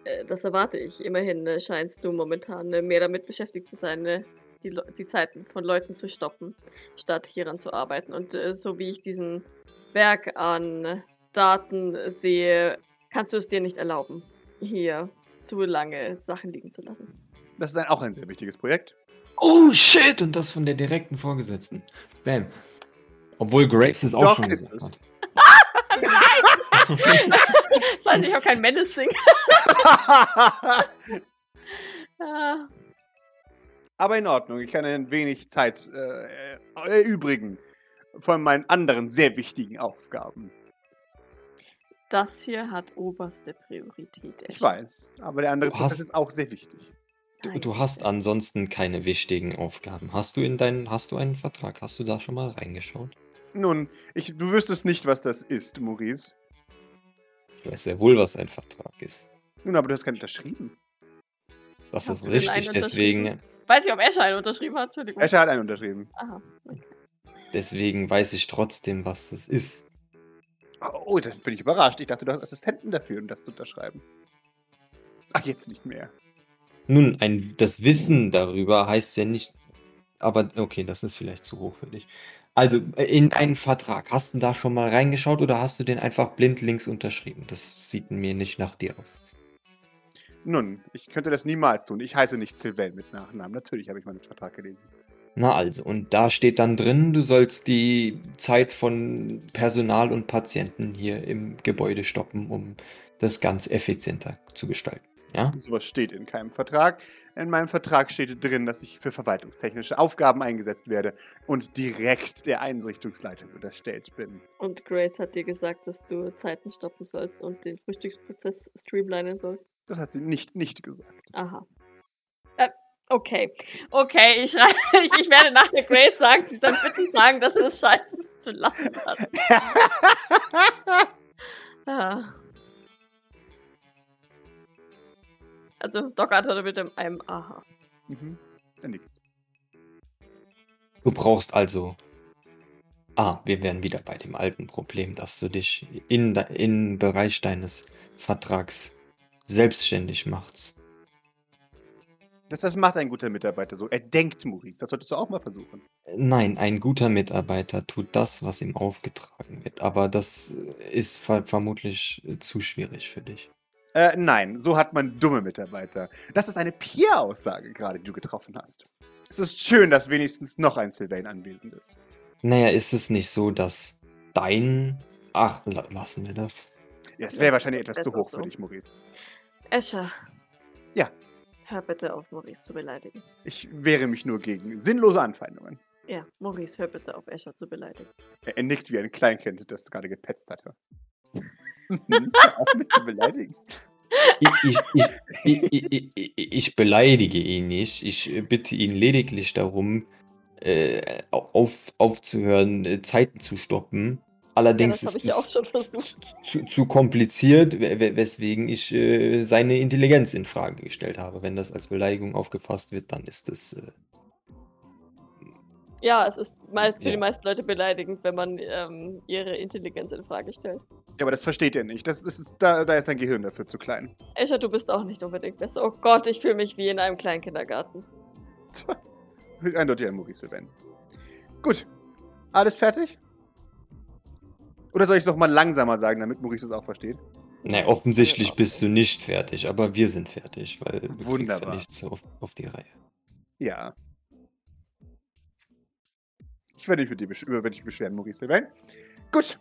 Speaker 2: Äh, Das erwarte ich. Immerhin äh, scheinst du momentan äh, mehr damit beschäftigt zu sein, äh, die, die Zeiten von Leuten zu stoppen, statt hieran zu arbeiten. Und äh, so wie ich diesen Berg an Daten sehe, kannst du es dir nicht erlauben, hier zu lange Sachen liegen zu lassen.
Speaker 1: Das ist ein, auch ein sehr wichtiges Projekt.
Speaker 3: Oh shit! Und das von der direkten Vorgesetzten. Bam. Obwohl Grace es auch
Speaker 1: Doch,
Speaker 3: schon
Speaker 1: ist es.
Speaker 3: hat.
Speaker 2: Scheiße, ich habe kein Menacing.
Speaker 1: Aber in Ordnung, ich kann ein wenig Zeit äh, erübrigen von meinen anderen sehr wichtigen Aufgaben.
Speaker 2: das hier hat oberste Priorität.
Speaker 1: Ich weiß, aber der andere Prozess ist auch sehr wichtig.
Speaker 3: Du,
Speaker 2: Nein,
Speaker 3: du hast ansonsten keine wichtigen Aufgaben. Hast du in deinen, hast du einen Vertrag? Hast du da schon mal reingeschaut?
Speaker 1: Nun, ich, du wüsstest nicht, was das ist, Maurice.
Speaker 3: Ich weiß sehr wohl, was ein Vertrag ist.
Speaker 1: Nun, aber du hast keinen unterschrieben.
Speaker 3: Das
Speaker 2: Hast
Speaker 3: ist
Speaker 2: du denn einen
Speaker 3: richtig, deswegen?
Speaker 2: Weiß ich, ob Escher einen unterschrieben hat. Entschuldigung.
Speaker 1: Escher hat einen unterschrieben.
Speaker 2: Aha. okay.
Speaker 3: deswegen weiß ich trotzdem, was es ist.
Speaker 1: Oh, da bin ich überrascht. Ich dachte, du hast Assistenten dafür, um das zu unterschreiben. Ach, jetzt nicht mehr.
Speaker 3: Nun, ein, das Wissen darüber heißt ja nicht. Aber okay, das ist vielleicht zu hoch für dich. Also, äh, in einen Vertrag, hast du da schon mal reingeschaut oder hast du den einfach blind links unterschrieben? Das sieht mir nicht nach dir aus.
Speaker 1: Nun, ich könnte das niemals tun. Ich heiße nicht Sylvain mit Nachnamen. Natürlich habe ich meinen Vertrag gelesen.
Speaker 3: Na also, und da steht dann drin, du sollst die Zeit von Personal und Patienten hier im Gebäude stoppen, um das ganz effizienter zu gestalten. Ja?
Speaker 1: Sowas steht in keinem Vertrag. In meinem Vertrag steht drin, dass ich für verwaltungstechnische Aufgaben eingesetzt werde und direkt der Einrichtungsleitung unterstellt bin.
Speaker 2: Und Grace hat dir gesagt, dass du Zeiten stoppen sollst und den Frühstücksprozess streamlinen sollst.
Speaker 1: Das hat sie nicht, nicht gesagt.
Speaker 2: Aha. Äh, okay. Okay, ich, ich, ich werde nachher Grace sagen, sie soll bitte sagen, dass er das Scheiße zu lachen hat. Ah. Also, Doc antwortet mit dem einem Aha.
Speaker 1: mhm. Er nickt.
Speaker 3: Du brauchst also. Ah, wir wären wieder bei dem alten Problem, dass du dich in, de- im Bereich deines Vertrags selbstständig machst.
Speaker 1: Das, das macht ein guter Mitarbeiter so. Er denkt, Maurice. Das solltest du auch mal versuchen.
Speaker 3: Nein, ein guter Mitarbeiter tut das, was ihm aufgetragen wird, aber das ist ver vermutlich zu schwierig für dich.
Speaker 1: Äh, nein, so hat man dumme Mitarbeiter. Das ist eine Peer-Aussage gerade, die du getroffen hast. Es ist schön, dass wenigstens noch ein Sylvain anwesend ist.
Speaker 3: Naja, ist es nicht so, dass dein. Ach, la lassen wir das.
Speaker 1: Ja, es
Speaker 2: Ja,
Speaker 1: wäre wahrscheinlich etwas zu hoch
Speaker 2: so.
Speaker 1: für dich, Maurice.
Speaker 2: Escher.
Speaker 1: Ja.
Speaker 2: Hör bitte auf, Maurice zu beleidigen.
Speaker 1: Ich wehre mich nur gegen sinnlose Anfeindungen.
Speaker 2: Ja, Maurice, hör bitte auf, Escher zu beleidigen.
Speaker 1: Er, er nickt wie ein Kleinkind, das gerade gepetzt hatte. Mich zu beleidigen.
Speaker 3: Ich, ich, ich, ich, ich, ich, ich beleidige ihn nicht. Ich bitte ihn lediglich darum, äh, auf, aufzuhören, äh, Zeiten zu stoppen Allerdings
Speaker 2: Ja, das
Speaker 3: ist
Speaker 2: ich auch
Speaker 3: es
Speaker 2: schon versucht.
Speaker 3: Zu, zu kompliziert, we- we- weswegen ich äh, seine Intelligenz in Frage gestellt habe. Wenn das als Beleidigung aufgefasst wird, dann ist es. Äh,
Speaker 2: Ja, es ist meist für
Speaker 3: Ja.
Speaker 2: die meisten Leute beleidigend, wenn man ähm, ihre Intelligenz in Frage stellt.
Speaker 1: Ja, aber das versteht ihr nicht. Das, das ist, da, da ist sein Gehirn dafür zu klein.
Speaker 2: Escher, du bist auch nicht unbedingt besser. Oh Gott, ich fühle mich wie in einem Kleinkindergarten.
Speaker 1: Eindeutig ein Maurice Sylvain. Gut. Alles fertig? Oder soll ich es nochmal langsamer sagen, damit Maurice es auch versteht?
Speaker 3: na, offensichtlich bist du nicht fertig, aber wir sind fertig, weil du kriegst
Speaker 1: Wunderbar.
Speaker 3: ja nichts auf, auf die Reihe.
Speaker 1: Ja. Ich werde mich mit dir besch über dich beschweren, Maurice Sylvain. Gut.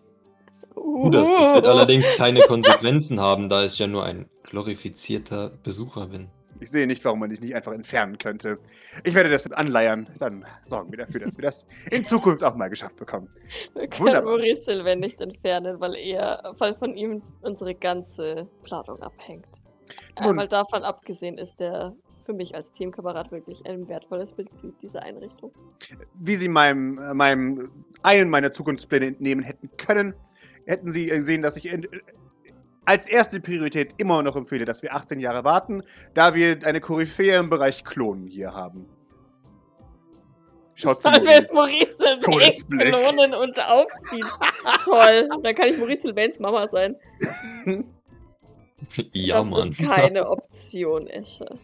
Speaker 3: Gut, das, das wird allerdings keine Konsequenzen haben, da ich ja nur ein glorifizierter Besucher bin.
Speaker 1: Ich sehe nicht, warum man dich nicht einfach entfernen könnte. Ich werde das anleiern. Dann sorgen wir dafür, dass wir das in Zukunft auch mal geschafft bekommen.
Speaker 2: Wir können
Speaker 1: Wunderbar.
Speaker 2: Maurice Sylvain nicht entfernen, weil er, weil von ihm unsere ganze Planung abhängt.
Speaker 1: Nun-
Speaker 2: Einmal davon abgesehen ist er für mich als Teamkamerad wirklich ein wertvolles Mitglied dieser Einrichtung.
Speaker 1: Wie Sie meinem, äh, meinem einen meiner Zukunftspläne entnehmen hätten können, hätten Sie äh, gesehen, dass ich als erste Priorität immer noch empfehle, dass wir 18 Jahre warten, da wir eine Koryphäe im Bereich Klonen hier haben. Schaut zu
Speaker 2: Sollen wir jetzt Maurice Sylvain
Speaker 1: Todesblick.
Speaker 2: klonen und aufziehen? Toll, dann kann ich Maurice Sylvains Mama sein.
Speaker 3: ja,
Speaker 2: das
Speaker 3: Mann.
Speaker 2: ist keine Option, Esche.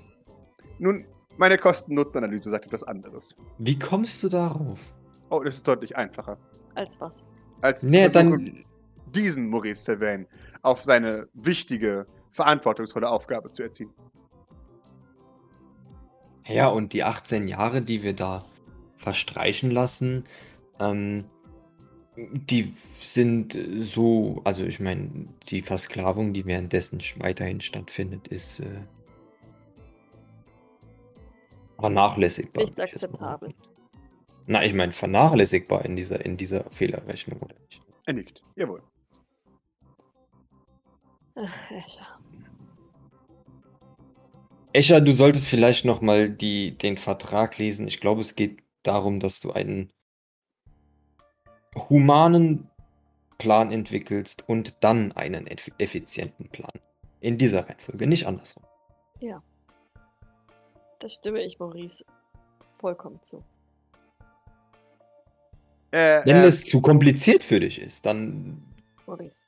Speaker 1: Nun, meine Kosten-Nutzen-Analyse sagt etwas anderes.
Speaker 3: Wie kommst du darauf?
Speaker 1: Oh, das ist deutlich einfacher.
Speaker 2: Als was?
Speaker 1: Als
Speaker 3: Nee, dann.
Speaker 1: diesen Maurice Sylvain auf seine wichtige, verantwortungsvolle Aufgabe zu erziehen.
Speaker 3: Ja, und die 18 Jahre, die wir da verstreichen lassen, ähm, die sind so, also ich meine, die Versklavung, die währenddessen weiterhin stattfindet, ist äh, vernachlässigbar.
Speaker 2: Nicht akzeptabel.
Speaker 3: Na, ich meine, vernachlässigbar in dieser, in dieser Fehlerrechnung, oder nicht?
Speaker 1: Er nickt. Jawohl.
Speaker 2: Ach, Esche.
Speaker 3: Escher, du solltest vielleicht nochmal den Vertrag lesen. Ich glaube, es geht darum, dass du einen humanen Plan entwickelst und dann einen eff effizienten Plan. In dieser Reihenfolge, nicht andersrum.
Speaker 2: Da stimme ich Maurice vollkommen zu.
Speaker 1: Äh,
Speaker 3: Wenn
Speaker 1: äh,
Speaker 3: es zu kompliziert für dich ist, dann
Speaker 2: Maurice.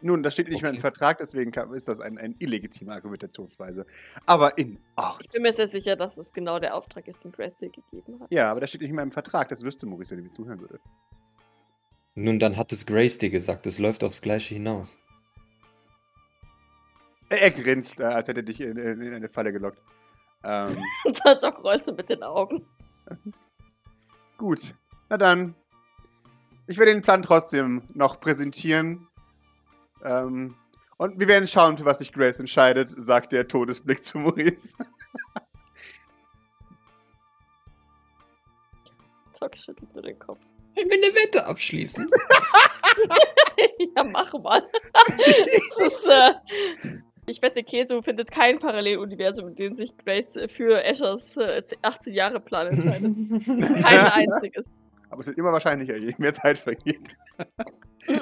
Speaker 1: nun, das steht nicht mehr im
Speaker 3: Okay.
Speaker 1: Vertrag, deswegen ist das ein, eine illegitime Argumentationsweise. Aber in Ort.
Speaker 2: Ich bin mir sehr sicher, dass es genau der Auftrag ist, den Grace dir gegeben hat.
Speaker 1: Ja, aber das steht nicht mehr im Vertrag. Das wüsste Maurice, wenn er mir zuhören würde.
Speaker 3: nun dann hat es Grace dir gesagt, es läuft aufs Gleiche hinaus.
Speaker 1: Er, er grinst, äh, als hätte er dich in, in, in eine Falle gelockt. Ähm,
Speaker 2: Und dann doch rollst du mit den Augen.
Speaker 1: gut. Na dann. Ich werde den Plan trotzdem noch präsentieren. Ähm, und wir werden schauen, für was sich Grace entscheidet, sagt der Todesblick zu Maurice.
Speaker 2: Zock schüttelt nur den Kopf.
Speaker 3: Ich will eine Wette abschließen.
Speaker 2: ja, mach mal. das ist, äh, ich wette, Kesu findet kein Paralleluniversum, in dem sich Grace für Eschers äh, 18-Jahre-Plan entscheidet. Kein einziges.
Speaker 1: Aber es wird immer wahrscheinlicher, je mehr Zeit vergeht.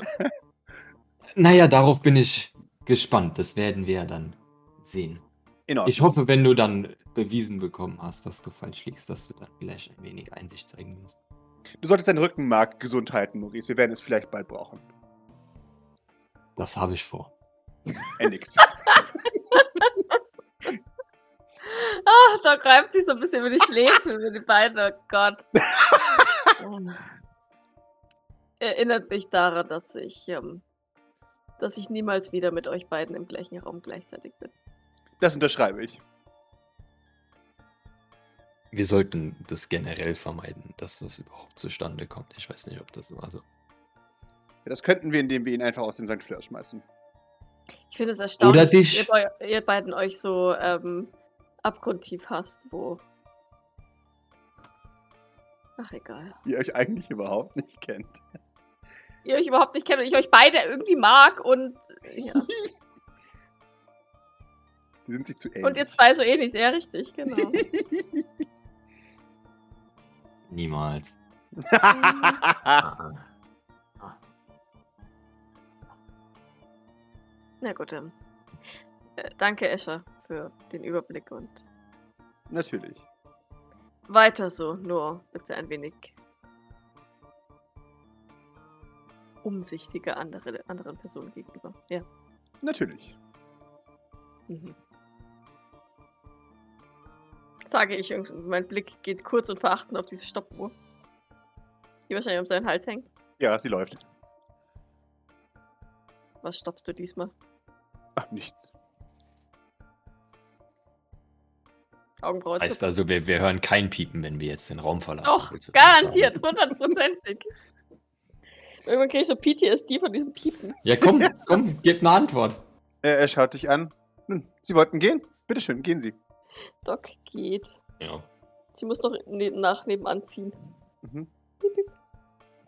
Speaker 3: naja, darauf bin ich gespannt. Das werden wir ja dann sehen. Ich hoffe, wenn du dann bewiesen bekommen hast, dass du falsch liegst, dass du dann vielleicht ein wenig Einsicht zeigen wirst.
Speaker 1: Du solltest dein Rückenmark gesund halten, Maurice. Wir werden es vielleicht bald brauchen.
Speaker 3: Das habe ich vor.
Speaker 1: Er nickt.
Speaker 2: Ah, da greift sich so ein bisschen über die Schläfen, über die Beine. Oh Gott. Erinnert mich daran, dass ich, ähm, dass ich niemals wieder mit euch beiden im gleichen Raum gleichzeitig bin.
Speaker 1: Das unterschreibe ich.
Speaker 3: Wir sollten das generell vermeiden, dass das überhaupt zustande kommt. Ich weiß nicht, ob das so. Also,
Speaker 1: Ja, das könnten wir, indem wir ihn einfach aus den St. Fleur schmeißen.
Speaker 2: Ich finde es erstaunlich, dass ihr, ihr beiden euch so ähm, abgrundtief hast, wo. Ach, egal.
Speaker 1: Ihr euch eigentlich überhaupt nicht kennt.
Speaker 2: Ihr euch überhaupt nicht kennt und ich euch beide irgendwie mag und. Ja.
Speaker 1: Die sind sich zu ähnlich.
Speaker 2: Und ihr zwei so ähnlich, sehr richtig, genau.
Speaker 3: Niemals.
Speaker 2: Na gut, dann. Äh, danke, Escher für den Überblick und
Speaker 1: Natürlich.
Speaker 2: weiter so, nur bitte ein wenig umsichtiger andere, anderen Personen gegenüber. Ja.
Speaker 1: Natürlich.
Speaker 2: Mhm. Sage ich, mein Blick geht kurz und verachtend auf diese Stoppuhr. Die wahrscheinlich um seinen Hals hängt.
Speaker 1: Ja, sie läuft.
Speaker 2: Was stoppst du diesmal?
Speaker 1: Ach, nichts.
Speaker 2: Augenbraue
Speaker 3: Heißt
Speaker 2: zucken.
Speaker 3: also, wir, wir hören kein Piepen, wenn wir jetzt den Raum verlassen.
Speaker 2: Doch, garantiert, hundertprozentig. Irgendwann krieg ich so PTSD von diesem Piepen.
Speaker 3: Ja, komm, komm, gib eine Antwort.
Speaker 1: Er, er schaut dich an. Nun, Sie wollten gehen? Bitteschön, gehen Sie.
Speaker 2: Doc geht.
Speaker 3: Ja.
Speaker 2: Sie muss noch ne nach nebenan ziehen.
Speaker 1: Mhm.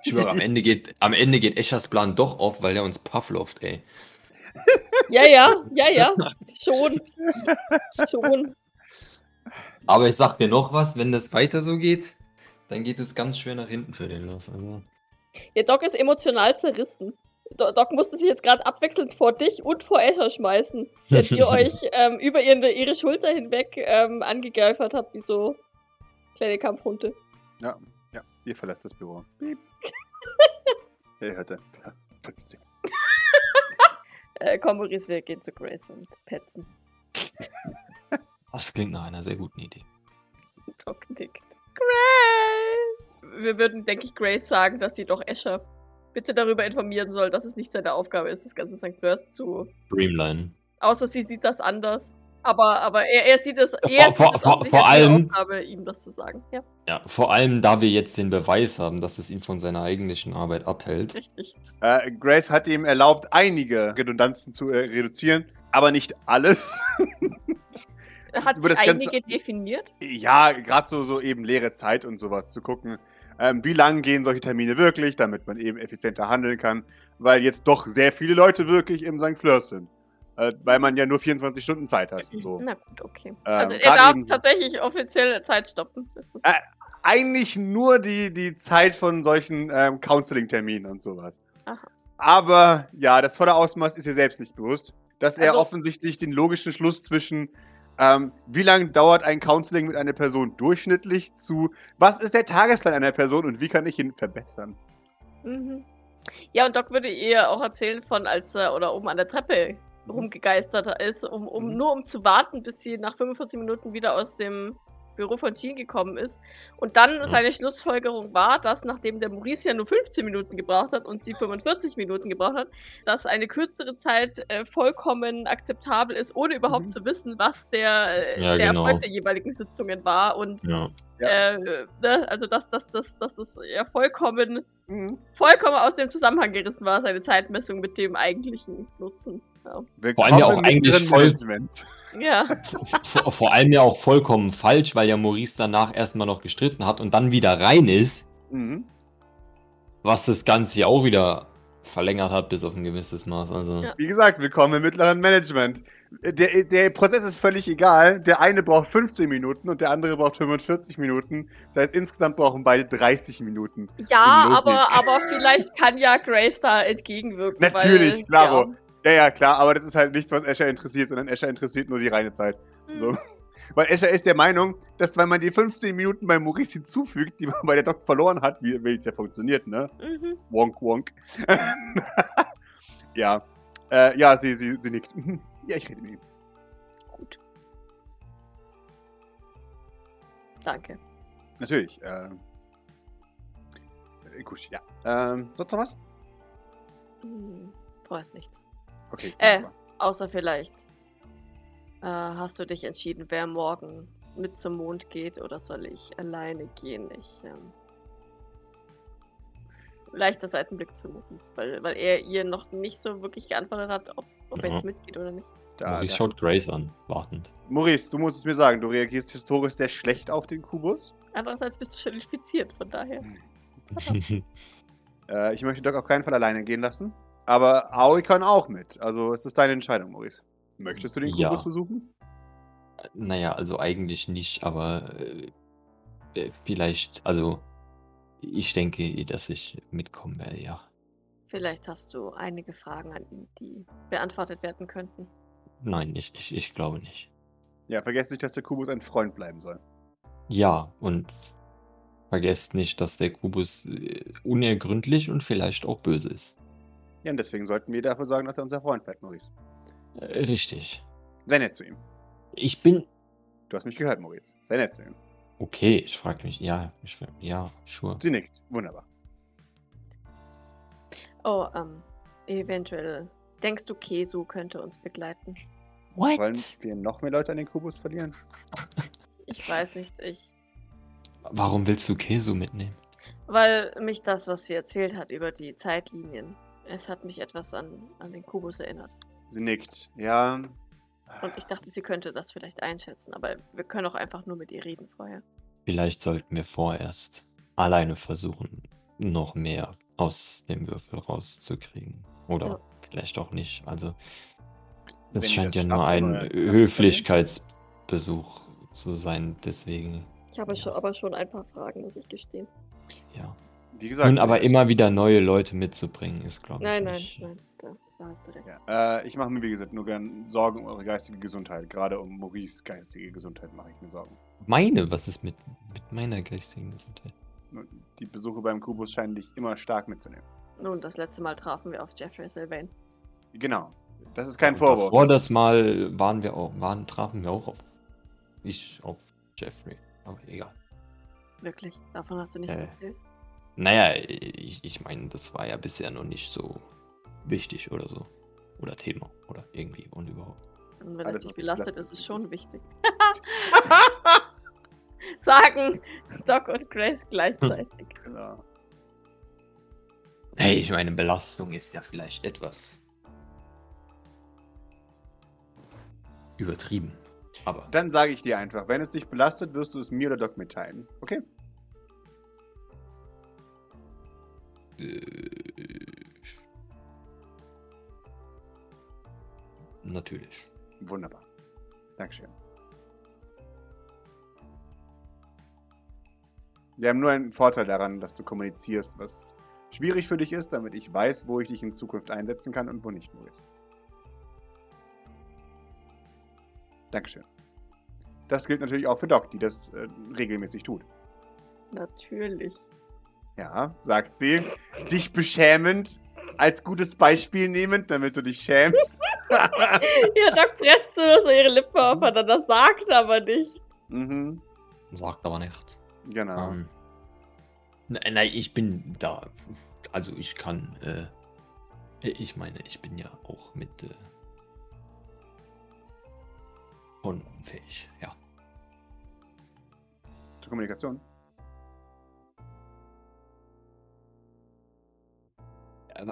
Speaker 3: Ich schwöre, am Ende geht, am Ende geht Eschers Plan doch auf, weil er uns Puffloft, ey.
Speaker 2: Ja, ja, ja, ja. Schon. Schon.
Speaker 3: Aber ich sag dir noch was, wenn das weiter so geht, dann geht es ganz schwer nach hinten für den los. Also.
Speaker 2: Ja, Doc ist emotional zerrissen. Do Doc musste sich jetzt gerade abwechselnd vor dich und vor Escher schmeißen, während ihr euch ähm, über ihre, ihre Schulter hinweg ähm, angegeifert habt, wie so kleine Kampfhunde.
Speaker 1: Ja, ja, ihr verlasst das Büro. Piep. er hörte. Ja, vergiss ihn.
Speaker 2: Äh, komm, Maurice, wir gehen zu Grace und petzen.
Speaker 3: Das klingt nach einer sehr guten Idee.
Speaker 2: Doc nickt. Grace! Wir würden, denke ich, Grace sagen, dass sie doch Escher bitte darüber informieren soll, dass es nicht seine Aufgabe ist, das ganze St. First zu.
Speaker 3: Dreamline.
Speaker 2: Außer sie sieht das anders. Aber, aber er, er sieht es, er
Speaker 3: vor-
Speaker 2: sieht es
Speaker 3: vor- vor allem-
Speaker 2: Aufgabe, ihm das zu sagen. Ja,
Speaker 3: Ja, vor allem, da wir jetzt den Beweis haben, dass es ihn von seiner eigentlichen Arbeit abhält.
Speaker 2: richtig.
Speaker 1: Äh, Grace hat ihm erlaubt, einige Redundanzen zu äh, reduzieren, aber nicht alles.
Speaker 2: Hat
Speaker 1: Über
Speaker 2: sie
Speaker 1: das Ganze-
Speaker 2: einige definiert?
Speaker 1: ja, gerade so, so eben leere Zeit und sowas zu gucken. Ähm, wie lang gehen solche Termine wirklich, damit man eben effizienter handeln kann, weil jetzt doch sehr viele Leute wirklich im St. Fleurs sind. Äh, weil man ja nur 24 Stunden Zeit hat. So.
Speaker 2: Na gut, okay.
Speaker 1: Ähm,
Speaker 2: also er darf tatsächlich offiziell Zeit stoppen.
Speaker 1: Äh, Eigentlich nur die, die Zeit von solchen ähm, Counseling-Terminen und sowas.
Speaker 2: Aha.
Speaker 1: Aber ja, das volle Ausmaß ist ihr selbst nicht bewusst. Dass er
Speaker 2: Also-
Speaker 1: offensichtlich den logischen Schluss zwischen, ähm, wie lange dauert ein Counseling mit einer Person durchschnittlich zu, was ist der Tagesplan einer Person und wie kann ich ihn verbessern?
Speaker 2: Mhm. Ja, und Doc würde ihr auch erzählen von, als er oder oben an der Treppe rumgegeistert ist, um, um
Speaker 1: Mhm.
Speaker 2: nur um zu warten, bis sie nach 45 Minuten wieder aus dem Büro von Jean gekommen ist. Und dann
Speaker 3: Ja.
Speaker 2: seine Schlussfolgerung war, dass nachdem der Maurice ja nur 15 Minuten gebraucht hat und sie 45 Minuten gebraucht hat, dass eine kürzere Zeit äh, vollkommen akzeptabel ist, ohne überhaupt
Speaker 1: Mhm.
Speaker 2: zu wissen, was der, äh,
Speaker 3: Ja,
Speaker 2: der
Speaker 3: genau.
Speaker 2: Erfolg der jeweiligen Sitzungen war. Und
Speaker 3: Ja.
Speaker 2: Äh, ne, also dass das, das, das, das ja vollkommen
Speaker 1: Mhm.
Speaker 2: vollkommen aus dem Zusammenhang gerissen war, seine Zeitmessung mit dem eigentlichen Nutzen. Ja.
Speaker 1: Willkommen
Speaker 3: ja auch eigentlich voll-
Speaker 2: ja.
Speaker 3: Vor, vor allem ja auch vollkommen falsch, weil ja Maurice danach erstmal noch gestritten hat und dann wieder rein ist,
Speaker 1: Mhm.
Speaker 3: was das Ganze ja auch wieder verlängert hat bis auf ein gewisses Maß. Also.
Speaker 2: Ja.
Speaker 1: Wie gesagt, willkommen im mittleren Management. Der, der Prozess ist völlig egal. Der eine braucht 15 Minuten und der andere braucht 45 Minuten. Das heißt, insgesamt brauchen beide 30 Minuten.
Speaker 2: Ja, aber, aber vielleicht kann ja Grace da entgegenwirken.
Speaker 1: Natürlich,
Speaker 2: weil,
Speaker 1: klaro. Ja, ja, klar, aber das ist halt nichts, was Escher interessiert, sondern Escher interessiert nur die reine Zeit.
Speaker 2: Ja.
Speaker 1: So. Weil Escher ist der Meinung, dass wenn man die 15 Minuten bei Maurice hinzufügt, die man bei der Doc verloren hat, wie es ja funktioniert, ne?
Speaker 2: Mhm.
Speaker 1: Wonk, wonk. ja. Äh, ja, sie, sie, sie nickt. Ja, ich rede mit ihm.
Speaker 2: Gut. Danke.
Speaker 1: Natürlich. Äh, äh, gut, ja. Ähm, sonst noch was?
Speaker 2: Hm, vorerst nichts.
Speaker 1: Okay.
Speaker 2: Äh. Außer vielleicht. Äh, hast du dich entschieden, wer morgen mit zum Mond geht oder soll ich alleine gehen? Ich. Ähm, leichter Seitenblick zu Maurice, weil, weil er ihr noch nicht so wirklich geantwortet hat, ob, ob er
Speaker 3: Ja.
Speaker 2: jetzt mitgeht oder nicht.
Speaker 1: Da,
Speaker 3: Maurice
Speaker 1: da.
Speaker 3: schaut Grace an, wartend.
Speaker 1: Maurice, du musst es mir sagen, du reagierst historisch sehr schlecht auf den Kubus.
Speaker 2: Andererseits bist du schon infiziert, von daher.
Speaker 1: Äh, ich möchte Doc auf keinen Fall alleine gehen lassen. Aber Howie kann auch mit. Also es ist deine Entscheidung, Maurice. Möchtest du den
Speaker 3: Ja.
Speaker 1: Kubus besuchen?
Speaker 3: naja, also eigentlich nicht, aber äh, äh, vielleicht, also ich denke, dass ich mitkommen werde, ja.
Speaker 2: Vielleicht hast du einige Fragen an ihn, die beantwortet werden könnten.
Speaker 3: Nein, ich, ich, ich glaube nicht.
Speaker 1: Ja, vergesst nicht, dass der Kubus ein Freund bleiben soll.
Speaker 3: Ja, und vergesst nicht, dass der Kubus äh, unergründlich und vielleicht auch böse ist.
Speaker 1: Ja, und deswegen sollten wir dafür sorgen, dass er unser Freund bleibt, Maurice.
Speaker 3: Äh, Richtig.
Speaker 1: Sei nett zu ihm.
Speaker 3: Ich bin.
Speaker 1: Du hast mich gehört, Maurice. Sei nett zu ihm.
Speaker 3: Okay, ich frage mich. Ja, ich, ja, sure.
Speaker 1: Sie nickt. Wunderbar.
Speaker 2: Oh, ähm, eventuell. Denkst du, Kesu könnte uns begleiten?
Speaker 1: Wollen wir noch mehr Leute an den Kubus verlieren?
Speaker 2: Ich weiß nicht, ich.
Speaker 3: Warum willst du Kesu mitnehmen?
Speaker 2: Weil mich das, was sie erzählt hat über die Zeitlinien, es hat mich etwas an, an den Kubus erinnert.
Speaker 1: Sie nickt. Ja.
Speaker 2: Und ich dachte, sie könnte das vielleicht einschätzen, aber wir können auch einfach nur mit ihr reden vorher.
Speaker 3: Vielleicht sollten wir vorerst alleine versuchen, noch mehr aus dem Würfel rauszukriegen. Oder
Speaker 2: Ja.
Speaker 3: vielleicht auch nicht. Also,
Speaker 1: Wenn
Speaker 3: das
Speaker 1: ihr
Speaker 3: scheint
Speaker 1: das
Speaker 3: ja nur ein. Höflichkeitsbesuch zu sein. Deswegen,
Speaker 2: Ich habe schon, aber schon ein paar Fragen, muss ich gestehen.
Speaker 3: ja.
Speaker 1: Wie gesagt.
Speaker 3: Nun, aber
Speaker 1: das-
Speaker 3: immer wieder neue Leute mitzubringen, ist, glaube ich,
Speaker 2: Nein, nein,
Speaker 3: nicht.
Speaker 2: nein, da, da hast du recht.
Speaker 1: Ja, äh, ich mache mir, wie gesagt, nur gern Sorgen um eure geistige Gesundheit. Gerade um Maurice geistige Gesundheit mache ich mir Sorgen.
Speaker 3: Meine, was ist mit, mit meiner geistigen Gesundheit?
Speaker 1: Und Die Besuche beim Kubus scheinen dich immer stark mitzunehmen.
Speaker 2: Nun, das letzte Mal trafen wir auf Jeffrey Sylvain.
Speaker 1: Genau. Das ist kein Vorwurf.
Speaker 3: Vor das
Speaker 1: ist-
Speaker 3: Mal waren wir auch, waren, trafen wir auch auf. Ich auf Jeffrey. Aber egal.
Speaker 2: Wirklich? Davon hast du nichts
Speaker 3: Äh.
Speaker 2: erzählt?
Speaker 3: Naja, ich, ich meine, das war ja bisher noch nicht so wichtig oder so. Oder Thema. Oder irgendwie und überhaupt.
Speaker 2: Und wenn
Speaker 1: alles,
Speaker 2: es dich
Speaker 1: was dich
Speaker 2: belastet, ist es
Speaker 1: ist
Speaker 2: schon wichtig. Sagen Doc und Grace gleichzeitig.
Speaker 1: genau.
Speaker 3: Hey, ich meine, Belastung ist ja vielleicht etwas übertrieben. Aber
Speaker 1: Dann sage ich dir einfach, wenn es dich belastet, wirst du es mir oder Doc mitteilen. Okay?
Speaker 3: Natürlich.
Speaker 1: Wunderbar. Dankeschön. Wir haben nur einen Vorteil daran, dass du kommunizierst, was schwierig für dich ist, damit ich weiß, wo ich dich in Zukunft einsetzen kann und wo nicht, Maurice. Dankeschön. Das gilt natürlich auch für Doc, die das äh, regelmäßig tut.
Speaker 2: Natürlich.
Speaker 1: Ja, sagt sie, dich beschämend als gutes Beispiel nehmend, damit du dich schämst.
Speaker 2: Ja, Doc presst so so ihre Lippen aufeinander, sagt aber nicht.
Speaker 1: mhm,
Speaker 3: Sagt aber nichts.
Speaker 1: genau.
Speaker 3: Ähm, nein, nein, ich bin da. Also ich kann. Äh, ich meine, ich bin ja auch mit. Äh, schon fähig, ja.
Speaker 1: Zur Kommunikation.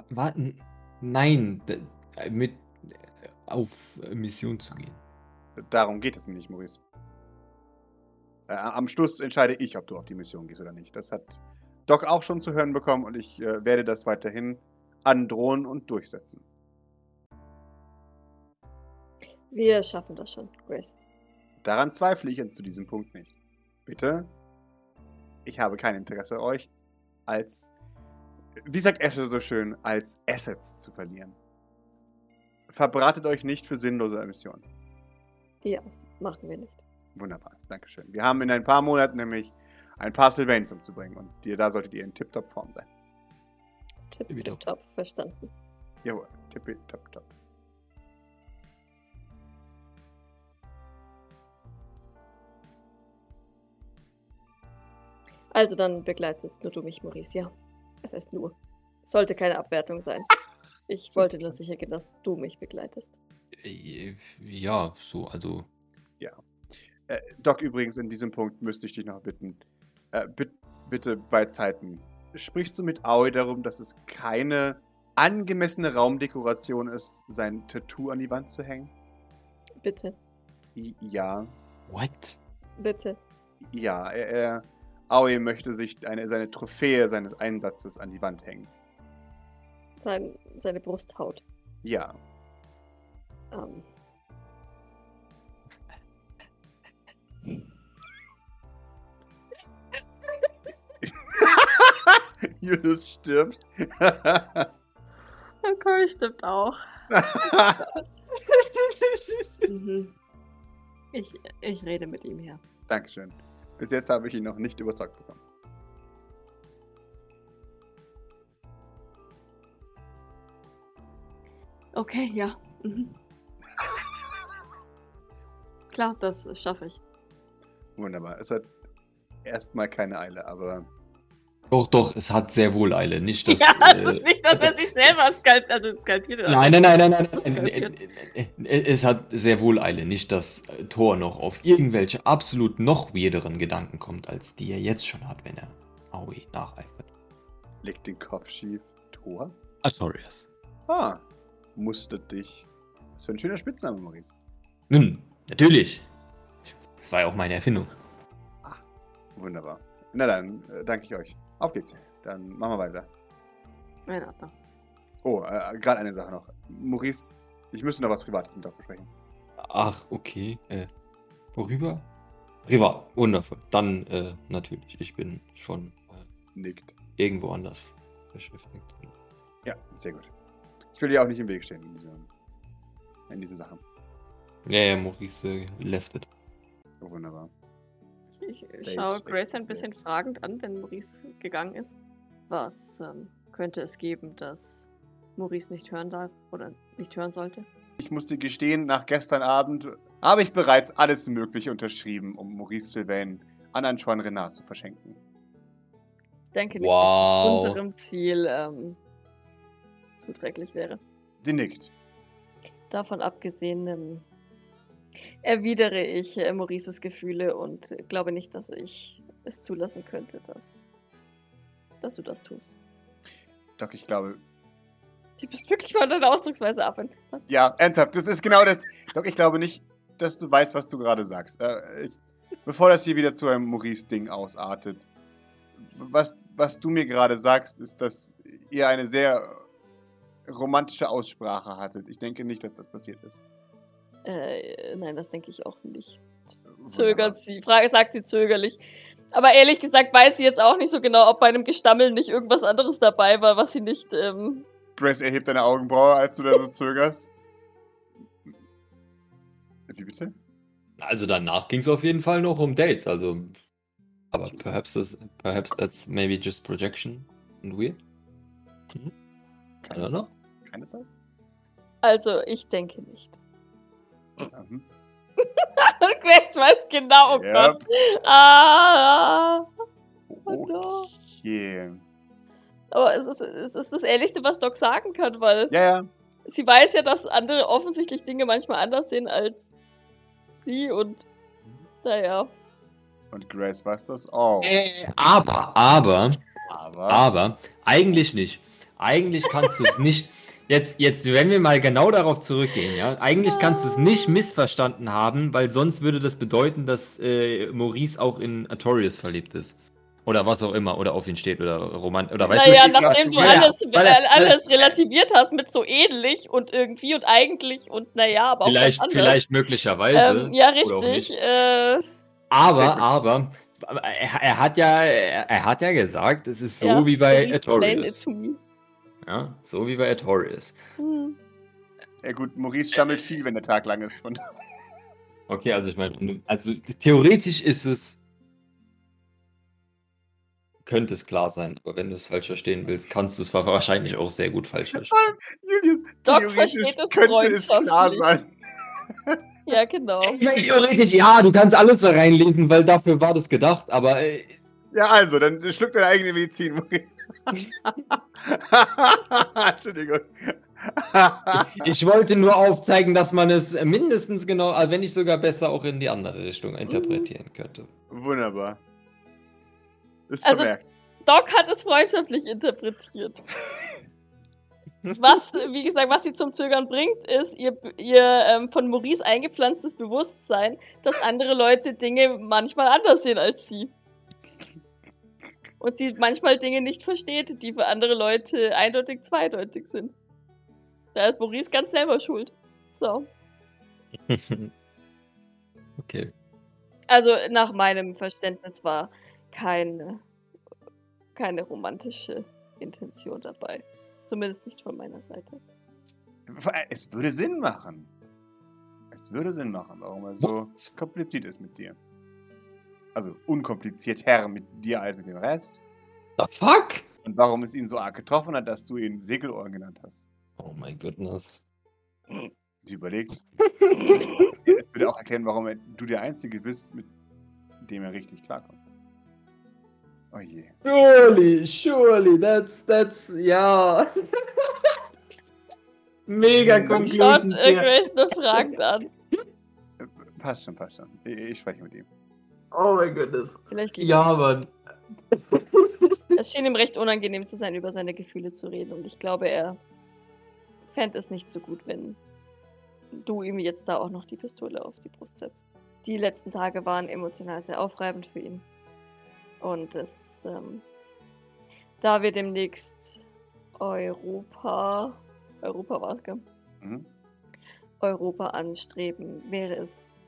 Speaker 3: Warten. Nein, mit äh, auf Mission zu gehen.
Speaker 1: Darum geht es mir nicht, Maurice. Äh, am Schluss entscheide ich, ob du auf die Mission gehst oder nicht. Das hat Doc auch schon zu hören bekommen und ich äh, werde das weiterhin androhen und durchsetzen.
Speaker 2: Wir schaffen das schon, Grace.
Speaker 1: Daran zweifle ich zu diesem Punkt nicht. Bitte, ich habe kein Interesse, euch als, wie sagt Esche so schön, als Assets zu verlieren. Verbratet euch nicht für sinnlose Missionen.
Speaker 2: Machen wir nicht.
Speaker 1: Wunderbar, Dankeschön. Wir haben in ein paar Monaten nämlich ein paar Sylvains umzubringen und ihr, da solltet ihr in tip-top Form sein.
Speaker 2: Tipp,
Speaker 3: Wieder.
Speaker 2: tipp, top. Verstanden.
Speaker 1: Jawohl, tippitop-top.
Speaker 2: Also dann begleitest nur du mich, Maurice, ja. Es heißt nur. Sollte keine Abwertung sein. Ich wollte nur sicher gehen, dass du mich begleitest.
Speaker 3: Äh, Ja, so, also.
Speaker 1: Äh, Doc, übrigens, in diesem Punkt müsste ich dich noch bitten. Äh, bit, bitte bei Zeiten. Sprichst du mit Aoi darum, dass es keine angemessene Raumdekoration ist, sein Tattoo an die Wand zu hängen?
Speaker 2: Bitte,
Speaker 1: I ja.
Speaker 3: What?
Speaker 2: bitte.
Speaker 1: Ja, er, er, Aoi möchte sich eine, seine Trophäe seines Einsatzes an die Wand hängen.
Speaker 2: Sein, seine Brusthaut.
Speaker 1: Ja.
Speaker 2: Ähm,
Speaker 1: Julius stirbt.
Speaker 2: Cory stimmt auch. Mhm. Ich, ich rede mit ihm hier.
Speaker 1: Dankeschön. Bis jetzt habe ich ihn noch nicht überzeugt bekommen.
Speaker 2: Okay, ja. Mhm. Klar, das schaffe ich.
Speaker 1: Wunderbar. Es hat erstmal keine Eile, aber
Speaker 3: Doch, doch, es hat sehr wohl Eile. Nicht, dass.
Speaker 2: ja, es
Speaker 3: äh,
Speaker 2: ist nicht, dass er sich selber skalp also skalpiert.
Speaker 3: Nein, nein, nein, nein, nein. Nein. Äh, äh, Es hat sehr wohl Eile. Nicht, dass äh, Thor noch auf irgendwelche absolut noch weirderen Gedanken kommt, als die er jetzt schon hat, wenn er Aoi nacheifert.
Speaker 1: legt den Kopf schief. Tor?
Speaker 3: Artorias.
Speaker 1: Ah, musste dich. Was für ein schöner Spitzname, Maurice.
Speaker 3: Nun, natürlich. Das war ja auch meine Erfindung.
Speaker 1: Wunderbar. Na dann, äh, danke ich euch. Auf geht's. Dann machen wir weiter.
Speaker 2: In Ordnung.
Speaker 1: Oh, äh, gerade eine Sache noch. Maurice, ich müsste noch was Privates mit euch besprechen.
Speaker 3: Ach, okay. Äh, worüber? Privat. Wundervoll. Dann, äh, natürlich. Ich bin schon äh,
Speaker 1: Nickt.
Speaker 3: irgendwo anders beschäftigt.
Speaker 1: Ja, sehr gut. Ich will dir auch nicht im Weg stehen in diesen, in diesen Sachen.
Speaker 3: Ja, ja, Maurice äh, leftet.
Speaker 1: Oh, wunderbar.
Speaker 2: Ich
Speaker 1: Stage
Speaker 2: schaue Grace ein bisschen fragend an, wenn Maurice gegangen ist. Was ähm, könnte es geben, das Maurice nicht hören darf oder nicht hören sollte?
Speaker 1: Ich muss dir gestehen, nach gestern Abend habe ich bereits alles Mögliche unterschrieben, um Maurice Sylvain an Antoine Renard zu verschenken.
Speaker 2: Ich denke nicht,
Speaker 3: Wow.
Speaker 2: dass das unserem Ziel ähm, zuträglich wäre.
Speaker 1: Sie nickt.
Speaker 2: Davon abgesehen ähm, erwidere ich äh, Maurices Gefühle und glaube nicht, dass ich es zulassen könnte, dass, dass du das tust.
Speaker 1: Doch, ich glaube.
Speaker 2: Du bist wirklich von deiner Ausdrucksweise ab.
Speaker 1: Ja, ernsthaft, das ist genau das. Doch, ich glaube nicht, dass du weißt, was du gerade sagst. Äh, ich, bevor das hier wieder zu einem Maurice-Ding ausartet. Was, was du mir gerade sagst, ist, dass ihr eine sehr romantische Aussprache hattet. Ich denke nicht, dass das passiert ist.
Speaker 2: Äh, nein, das denke ich auch nicht. Zögert sie. Frage sagt sie zögerlich. Aber ehrlich gesagt weiß sie jetzt auch nicht so genau, ob bei einem Gestammel nicht irgendwas anderes dabei war, was sie nicht. Ähm,
Speaker 1: Grace erhebt deine Augenbraue, als du da so zögerst. Wie bitte?
Speaker 3: Also danach ging es auf jeden Fall noch um Dates, also. Aber perhaps, this, perhaps that's maybe just projection and weird. I don't know.
Speaker 1: Kann es das?
Speaker 2: also, ich denke nicht.
Speaker 1: Ja, hm.
Speaker 2: Grace weiß genau, oh
Speaker 1: Yep.
Speaker 2: Gott. Ah, Oh.
Speaker 1: Okay.
Speaker 2: aber es ist, es ist das Ehrlichste, was Doc sagen kann, weil
Speaker 1: Ja, ja.
Speaker 2: sie weiß ja, dass andere offensichtlich Dinge manchmal anders sehen als sie und naja.
Speaker 1: Und Grace weiß das auch.
Speaker 3: Äh, aber, aber,
Speaker 1: Aber.
Speaker 3: aber, eigentlich nicht. Eigentlich kannst du es nicht. Jetzt, jetzt, wenn wir mal genau darauf zurückgehen, ja, eigentlich kannst du es nicht missverstanden haben, weil sonst würde das bedeuten, dass äh, Maurice auch in Artorius verliebt ist. Oder was auch immer, oder auf ihn steht, oder Romant, oder weißt
Speaker 2: naja,
Speaker 1: du, ich
Speaker 2: nachdem du
Speaker 1: weil
Speaker 3: er-
Speaker 2: alles,
Speaker 3: weil er-
Speaker 2: alles relativiert hast mit so ähnlich und irgendwie und eigentlich und naja, aber auch
Speaker 3: vielleicht, vielleicht möglicherweise.
Speaker 2: Ähm, ja, richtig. Äh,
Speaker 3: Aber, aber, er, er hat ja, er, er hat ja gesagt, es ist so
Speaker 2: ja,
Speaker 3: wie bei Artorius. Ja, so wie bei Artorius.
Speaker 2: Hm.
Speaker 1: Ja gut, Maurice schammelt viel, wenn der Tag lang ist. Von
Speaker 3: Okay, also ich meine, also theoretisch ist es. Könnte es klar sein, aber wenn du es falsch verstehen willst, kannst du es wahrscheinlich auch sehr gut falsch verstehen.
Speaker 1: Julius,
Speaker 2: Doc
Speaker 1: theoretisch
Speaker 2: versteht es
Speaker 1: könnte es klar sein.
Speaker 2: Ja, genau.
Speaker 3: Ich meine, theoretisch, ja, du kannst alles da reinlesen, weil dafür war das gedacht, aber äh,
Speaker 1: Ja, also, dann schluck deine eigene Medizin, Maurice. Entschuldigung.
Speaker 3: ich wollte nur aufzeigen, dass man es mindestens genau, äh, wenn nicht sogar besser auch in die andere Richtung interpretieren könnte.
Speaker 1: Wunderbar. Ist
Speaker 2: Also-
Speaker 1: vermerkt.
Speaker 2: Doc hat es freundschaftlich interpretiert. Was, wie gesagt, was sie zum Zögern bringt, ist ihr, ihr ähm, von Maurice eingepflanztes Bewusstsein, dass andere Leute Dinge manchmal anders sehen als sie. Und sie manchmal Dinge nicht versteht, die für andere Leute eindeutig zweideutig sind. Da ist Maurice ganz selber schuld. So.
Speaker 3: okay.
Speaker 2: Also nach meinem Verständnis war keine, keine romantische Intention dabei. Äh. Zumindest nicht von meiner Seite.
Speaker 1: Es würde Sinn machen. Es würde Sinn machen, warum er so kompliziert ist mit dir. Also unkomplizierter mit dir als mit dem Rest.
Speaker 3: The fuck?
Speaker 1: Und warum es ihn so arg getroffen hat, dass du ihn Segelohr genannt hast.
Speaker 3: Oh my goodness.
Speaker 1: Sie überlegt. Es würde auch erklären, warum er, du der Einzige bist, mit dem er richtig klarkommt. Oh je.
Speaker 3: Surely, surely, that's, that's, ja. Mega
Speaker 1: Hm.
Speaker 2: Schaut
Speaker 3: Conclusions
Speaker 2: äh,
Speaker 3: hier.
Speaker 2: Grace nur fragend an.
Speaker 1: Äh, Passt schon, passt schon. Ich, ich spreche mit ihm.
Speaker 3: Oh my goodness.
Speaker 2: Vielleicht lieber.
Speaker 3: Ja, Mann.
Speaker 2: Es schien ihm recht unangenehm zu sein, über seine Gefühle zu reden. Und ich glaube, er fände es nicht so gut, wenn du ihm jetzt da auch noch die Pistole auf die Brust setzt. Die letzten Tage waren emotional sehr aufreibend für ihn. Und es, ähm, da wir demnächst Europa, Europa war es, gell?
Speaker 1: Mhm.
Speaker 2: Europa anstreben, wäre es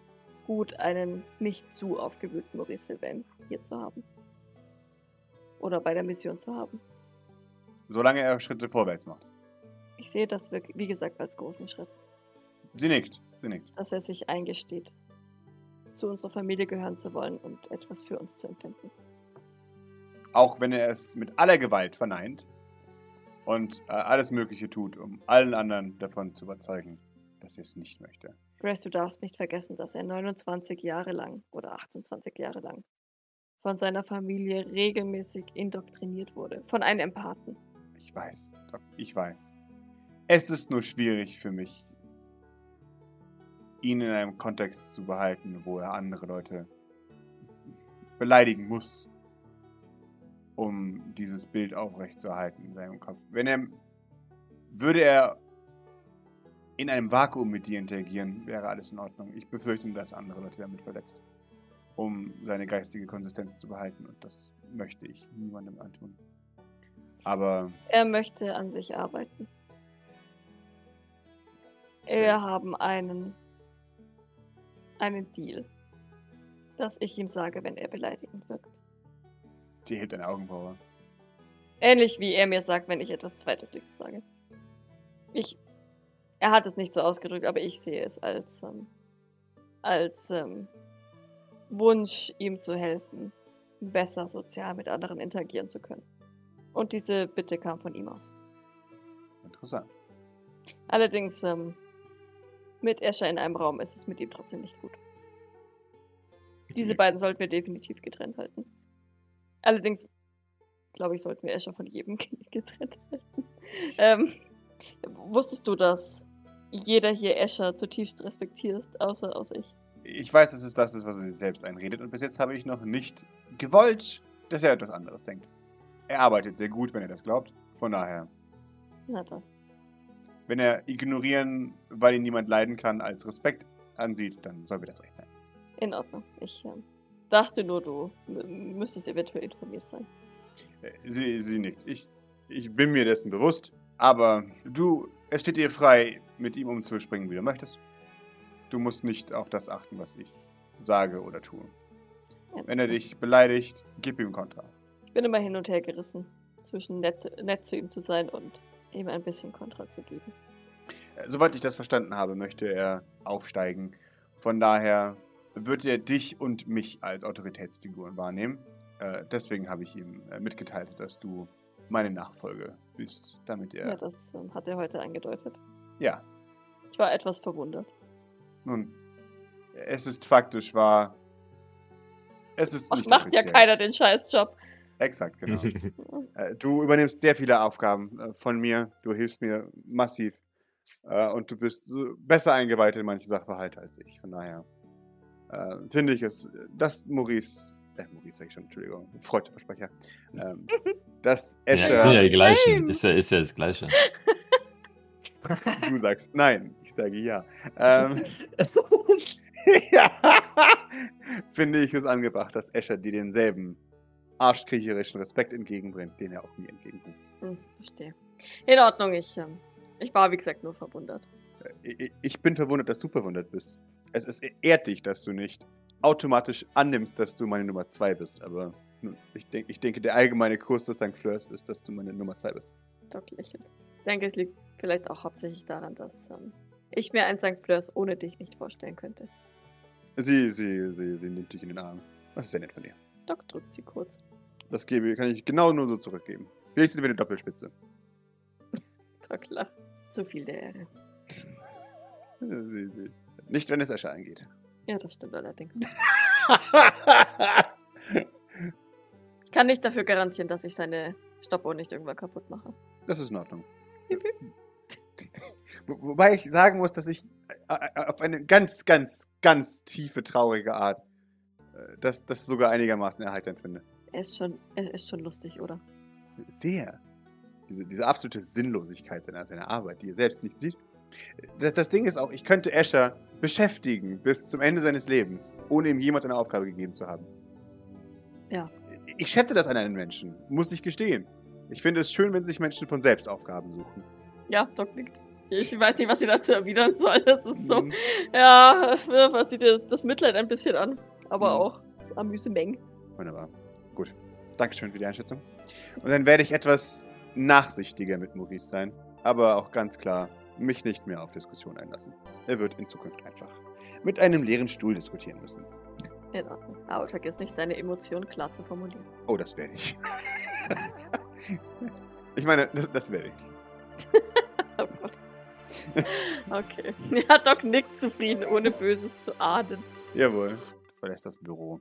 Speaker 2: gut, einen nicht zu aufgewühlten Maurice Sylvain hier zu haben. Oder bei der Mission zu haben.
Speaker 1: Solange er Schritte vorwärts macht.
Speaker 2: Ich sehe das, wirk- wie gesagt, als großen Schritt,
Speaker 1: Sie nickt. Sie nickt.
Speaker 2: dass er sich eingesteht, zu unserer Familie gehören zu wollen und etwas für uns zu empfinden.
Speaker 1: Auch wenn er es mit aller Gewalt verneint und äh, alles Mögliche tut, um allen anderen davon zu überzeugen, dass er es nicht möchte.
Speaker 2: Grace, du darfst nicht vergessen, dass er 29 Jahre lang oder 28 Jahre lang von seiner Familie regelmäßig indoktriniert wurde. Von einem Empathen.
Speaker 1: Ich weiß, Doc, ich weiß. Es ist nur schwierig für mich, ihn in einem Kontext zu behalten, wo er andere Leute beleidigen muss, um dieses Bild aufrechtzuerhalten in seinem Kopf. Wenn er würde er in einem Vakuum mit dir interagieren, wäre alles in Ordnung. Ich befürchte, dass andere Leute damit verletzt, um seine geistige Konsistenz zu behalten. Und das möchte ich niemandem antun. Aber
Speaker 2: Er möchte an sich arbeiten. Wir haben einen, einen Deal, dass ich ihm sage, wenn er beleidigend wirkt.
Speaker 1: sie hebt eine Augenbraue.
Speaker 2: Ähnlich wie er mir sagt, wenn ich etwas Zweideutiges sage. Ich. Er hat es nicht so ausgedrückt, aber ich sehe es als, ähm, als ähm, Wunsch, ihm zu helfen, besser sozial mit anderen interagieren zu können. Und diese Bitte kam von ihm aus.
Speaker 1: Interessant.
Speaker 2: Allerdings, ähm, mit Escher in einem Raum ist es mit ihm trotzdem nicht gut. Diese beiden sollten wir definitiv getrennt halten. Allerdings, glaube ich, sollten wir Escher von jedem getrennt halten. Ähm, wusstest du, dass jeder hier Escher zutiefst respektiert, außer, außer ich?
Speaker 1: Ich weiß, dass es das ist, was er sich selbst einredet. Und bis jetzt habe ich noch nicht gewollt, dass er etwas anderes denkt. Er arbeitet sehr gut, wenn er das glaubt. Von daher,
Speaker 2: Na dann.
Speaker 1: wenn er ignorieren, weil ihn niemand leiden kann, als Respekt ansieht, dann soll mir das recht sein.
Speaker 2: In Ordnung. Ich ähm, dachte nur, du müsstest eventuell informiert sein.
Speaker 1: Äh, Sie, sie nickt. Ich, ich bin mir dessen bewusst. Aber du, es steht dir frei, mit ihm umzuspringen, wie du möchtest. Du musst nicht auf das achten, was ich sage oder tue. Wenn er dich beleidigt, gib ihm Kontra.
Speaker 2: Ich bin immer hin und her gerissen, zwischen nett, nett zu ihm zu sein und ihm ein bisschen Kontra zu geben.
Speaker 1: Äh, Soweit ich das verstanden habe, möchte er aufsteigen. Von daher wird er dich und mich als Autoritätsfiguren wahrnehmen. Äh, deswegen habe ich ihm äh, mitgeteilt, dass du meine Nachfolge bist, damit
Speaker 2: Ja,
Speaker 1: er.
Speaker 2: das ähm, hat er heute angedeutet.
Speaker 1: Ja,
Speaker 2: Ich war etwas verwundert.
Speaker 1: nun, es ist faktisch wahr. Es ist
Speaker 2: Ach,
Speaker 1: nicht
Speaker 2: macht ja
Speaker 1: offiziell.
Speaker 2: keiner den Scheißjob.
Speaker 1: Exakt, genau. Äh, Du übernimmst sehr viele Aufgaben äh, von mir. Du hilfst mir massiv. Äh, Und du bist besser eingeweiht in manche Sachverhalte als ich. Von daher finde ich es, dass Maurice, äh, Maurice sag ich schon, Entschuldigung, Freudeversprecher, ähm, dass
Speaker 3: Ja,
Speaker 1: Escher,
Speaker 3: sind ja die gleichen.
Speaker 2: Same.
Speaker 3: Ist ja, ist ja das Gleiche.
Speaker 1: du sagst nein, ich sage ja. Ähm, ja. finde ich es angebracht, dass Escher dir denselben arschkriecherischen Respekt entgegenbringt, den er auch mir entgegenbringt.
Speaker 2: Hm, verstehe. In Ordnung, ich, ähm, ich war wie gesagt nur verwundert.
Speaker 1: Ich ich bin verwundert, dass du verwundert bist. Es, es ehrt dich, dass du nicht automatisch annimmst, dass du meine Nummer 2 bist. Aber ich, denk, ich denke, der allgemeine Kurs des St. Fleurs ist, dass du meine Nummer 2 bist.
Speaker 2: Doc lächelt. denke, es liegt vielleicht auch hauptsächlich daran, dass ähm, ich mir ein St. Fleurs ohne dich nicht vorstellen könnte.
Speaker 1: Sie, sie, sie, sie nimmt dich in den Arm. Das ist sehr nett von ihr.
Speaker 2: Doc drückt sie kurz.
Speaker 1: Das gebe, kann ich genau nur so zurückgeben. Vielleicht sind wir eine Doppelspitze.
Speaker 2: Doc lacht. Zu viel der Ehre.
Speaker 1: Sie, sie. Nicht, wenn es Escher angeht.
Speaker 2: Ja, das stimmt allerdings. Ich kann nicht dafür garantieren, dass ich seine Stoppuhr nicht irgendwann kaputt mache.
Speaker 1: Das ist in Ordnung. Wo- Wobei ich sagen muss, dass ich äh, äh, auf eine ganz, ganz, ganz tiefe, traurige Art äh, das, das sogar einigermaßen erheiternd finde.
Speaker 2: Er ist schon, er ist schon lustig, oder?
Speaker 1: Sehr. Diese, diese absolute Sinnlosigkeit seiner, seiner Arbeit, die er selbst nicht sieht. Das, das Ding ist auch, ich könnte Escher beschäftigen bis zum Ende seines Lebens, ohne ihm jemals eine Aufgabe gegeben zu haben.
Speaker 2: Ja.
Speaker 1: Ich schätze das an einem Menschen, muss ich gestehen. Ich finde es schön, wenn sich Menschen von selbst Aufgaben suchen.
Speaker 2: Ja, Doc nickt. Ich weiß nicht, was sie dazu erwidern soll. Das ist so.
Speaker 1: Mhm.
Speaker 2: Ja, was sieht das, das Mitleid ein bisschen an. Aber
Speaker 1: Mhm.
Speaker 2: auch das Amüsement.
Speaker 1: Wunderbar. Gut. Dankeschön für die Einschätzung. Und dann werde ich etwas nachsichtiger mit Maurice sein, aber auch ganz klar mich nicht mehr auf Diskussion einlassen. Er wird in Zukunft einfach mit einem leeren Stuhl diskutieren müssen.
Speaker 2: In Ordnung. Aber vergiss nicht, deine Emotionen klar zu formulieren.
Speaker 1: Oh, das werde ich. ich meine, das, das werde ich.
Speaker 2: Oh Gott. Okay. Ja, Doc nickt zufrieden, ohne Böses zu ahnen.
Speaker 1: Jawohl. Du verlässt das Büro.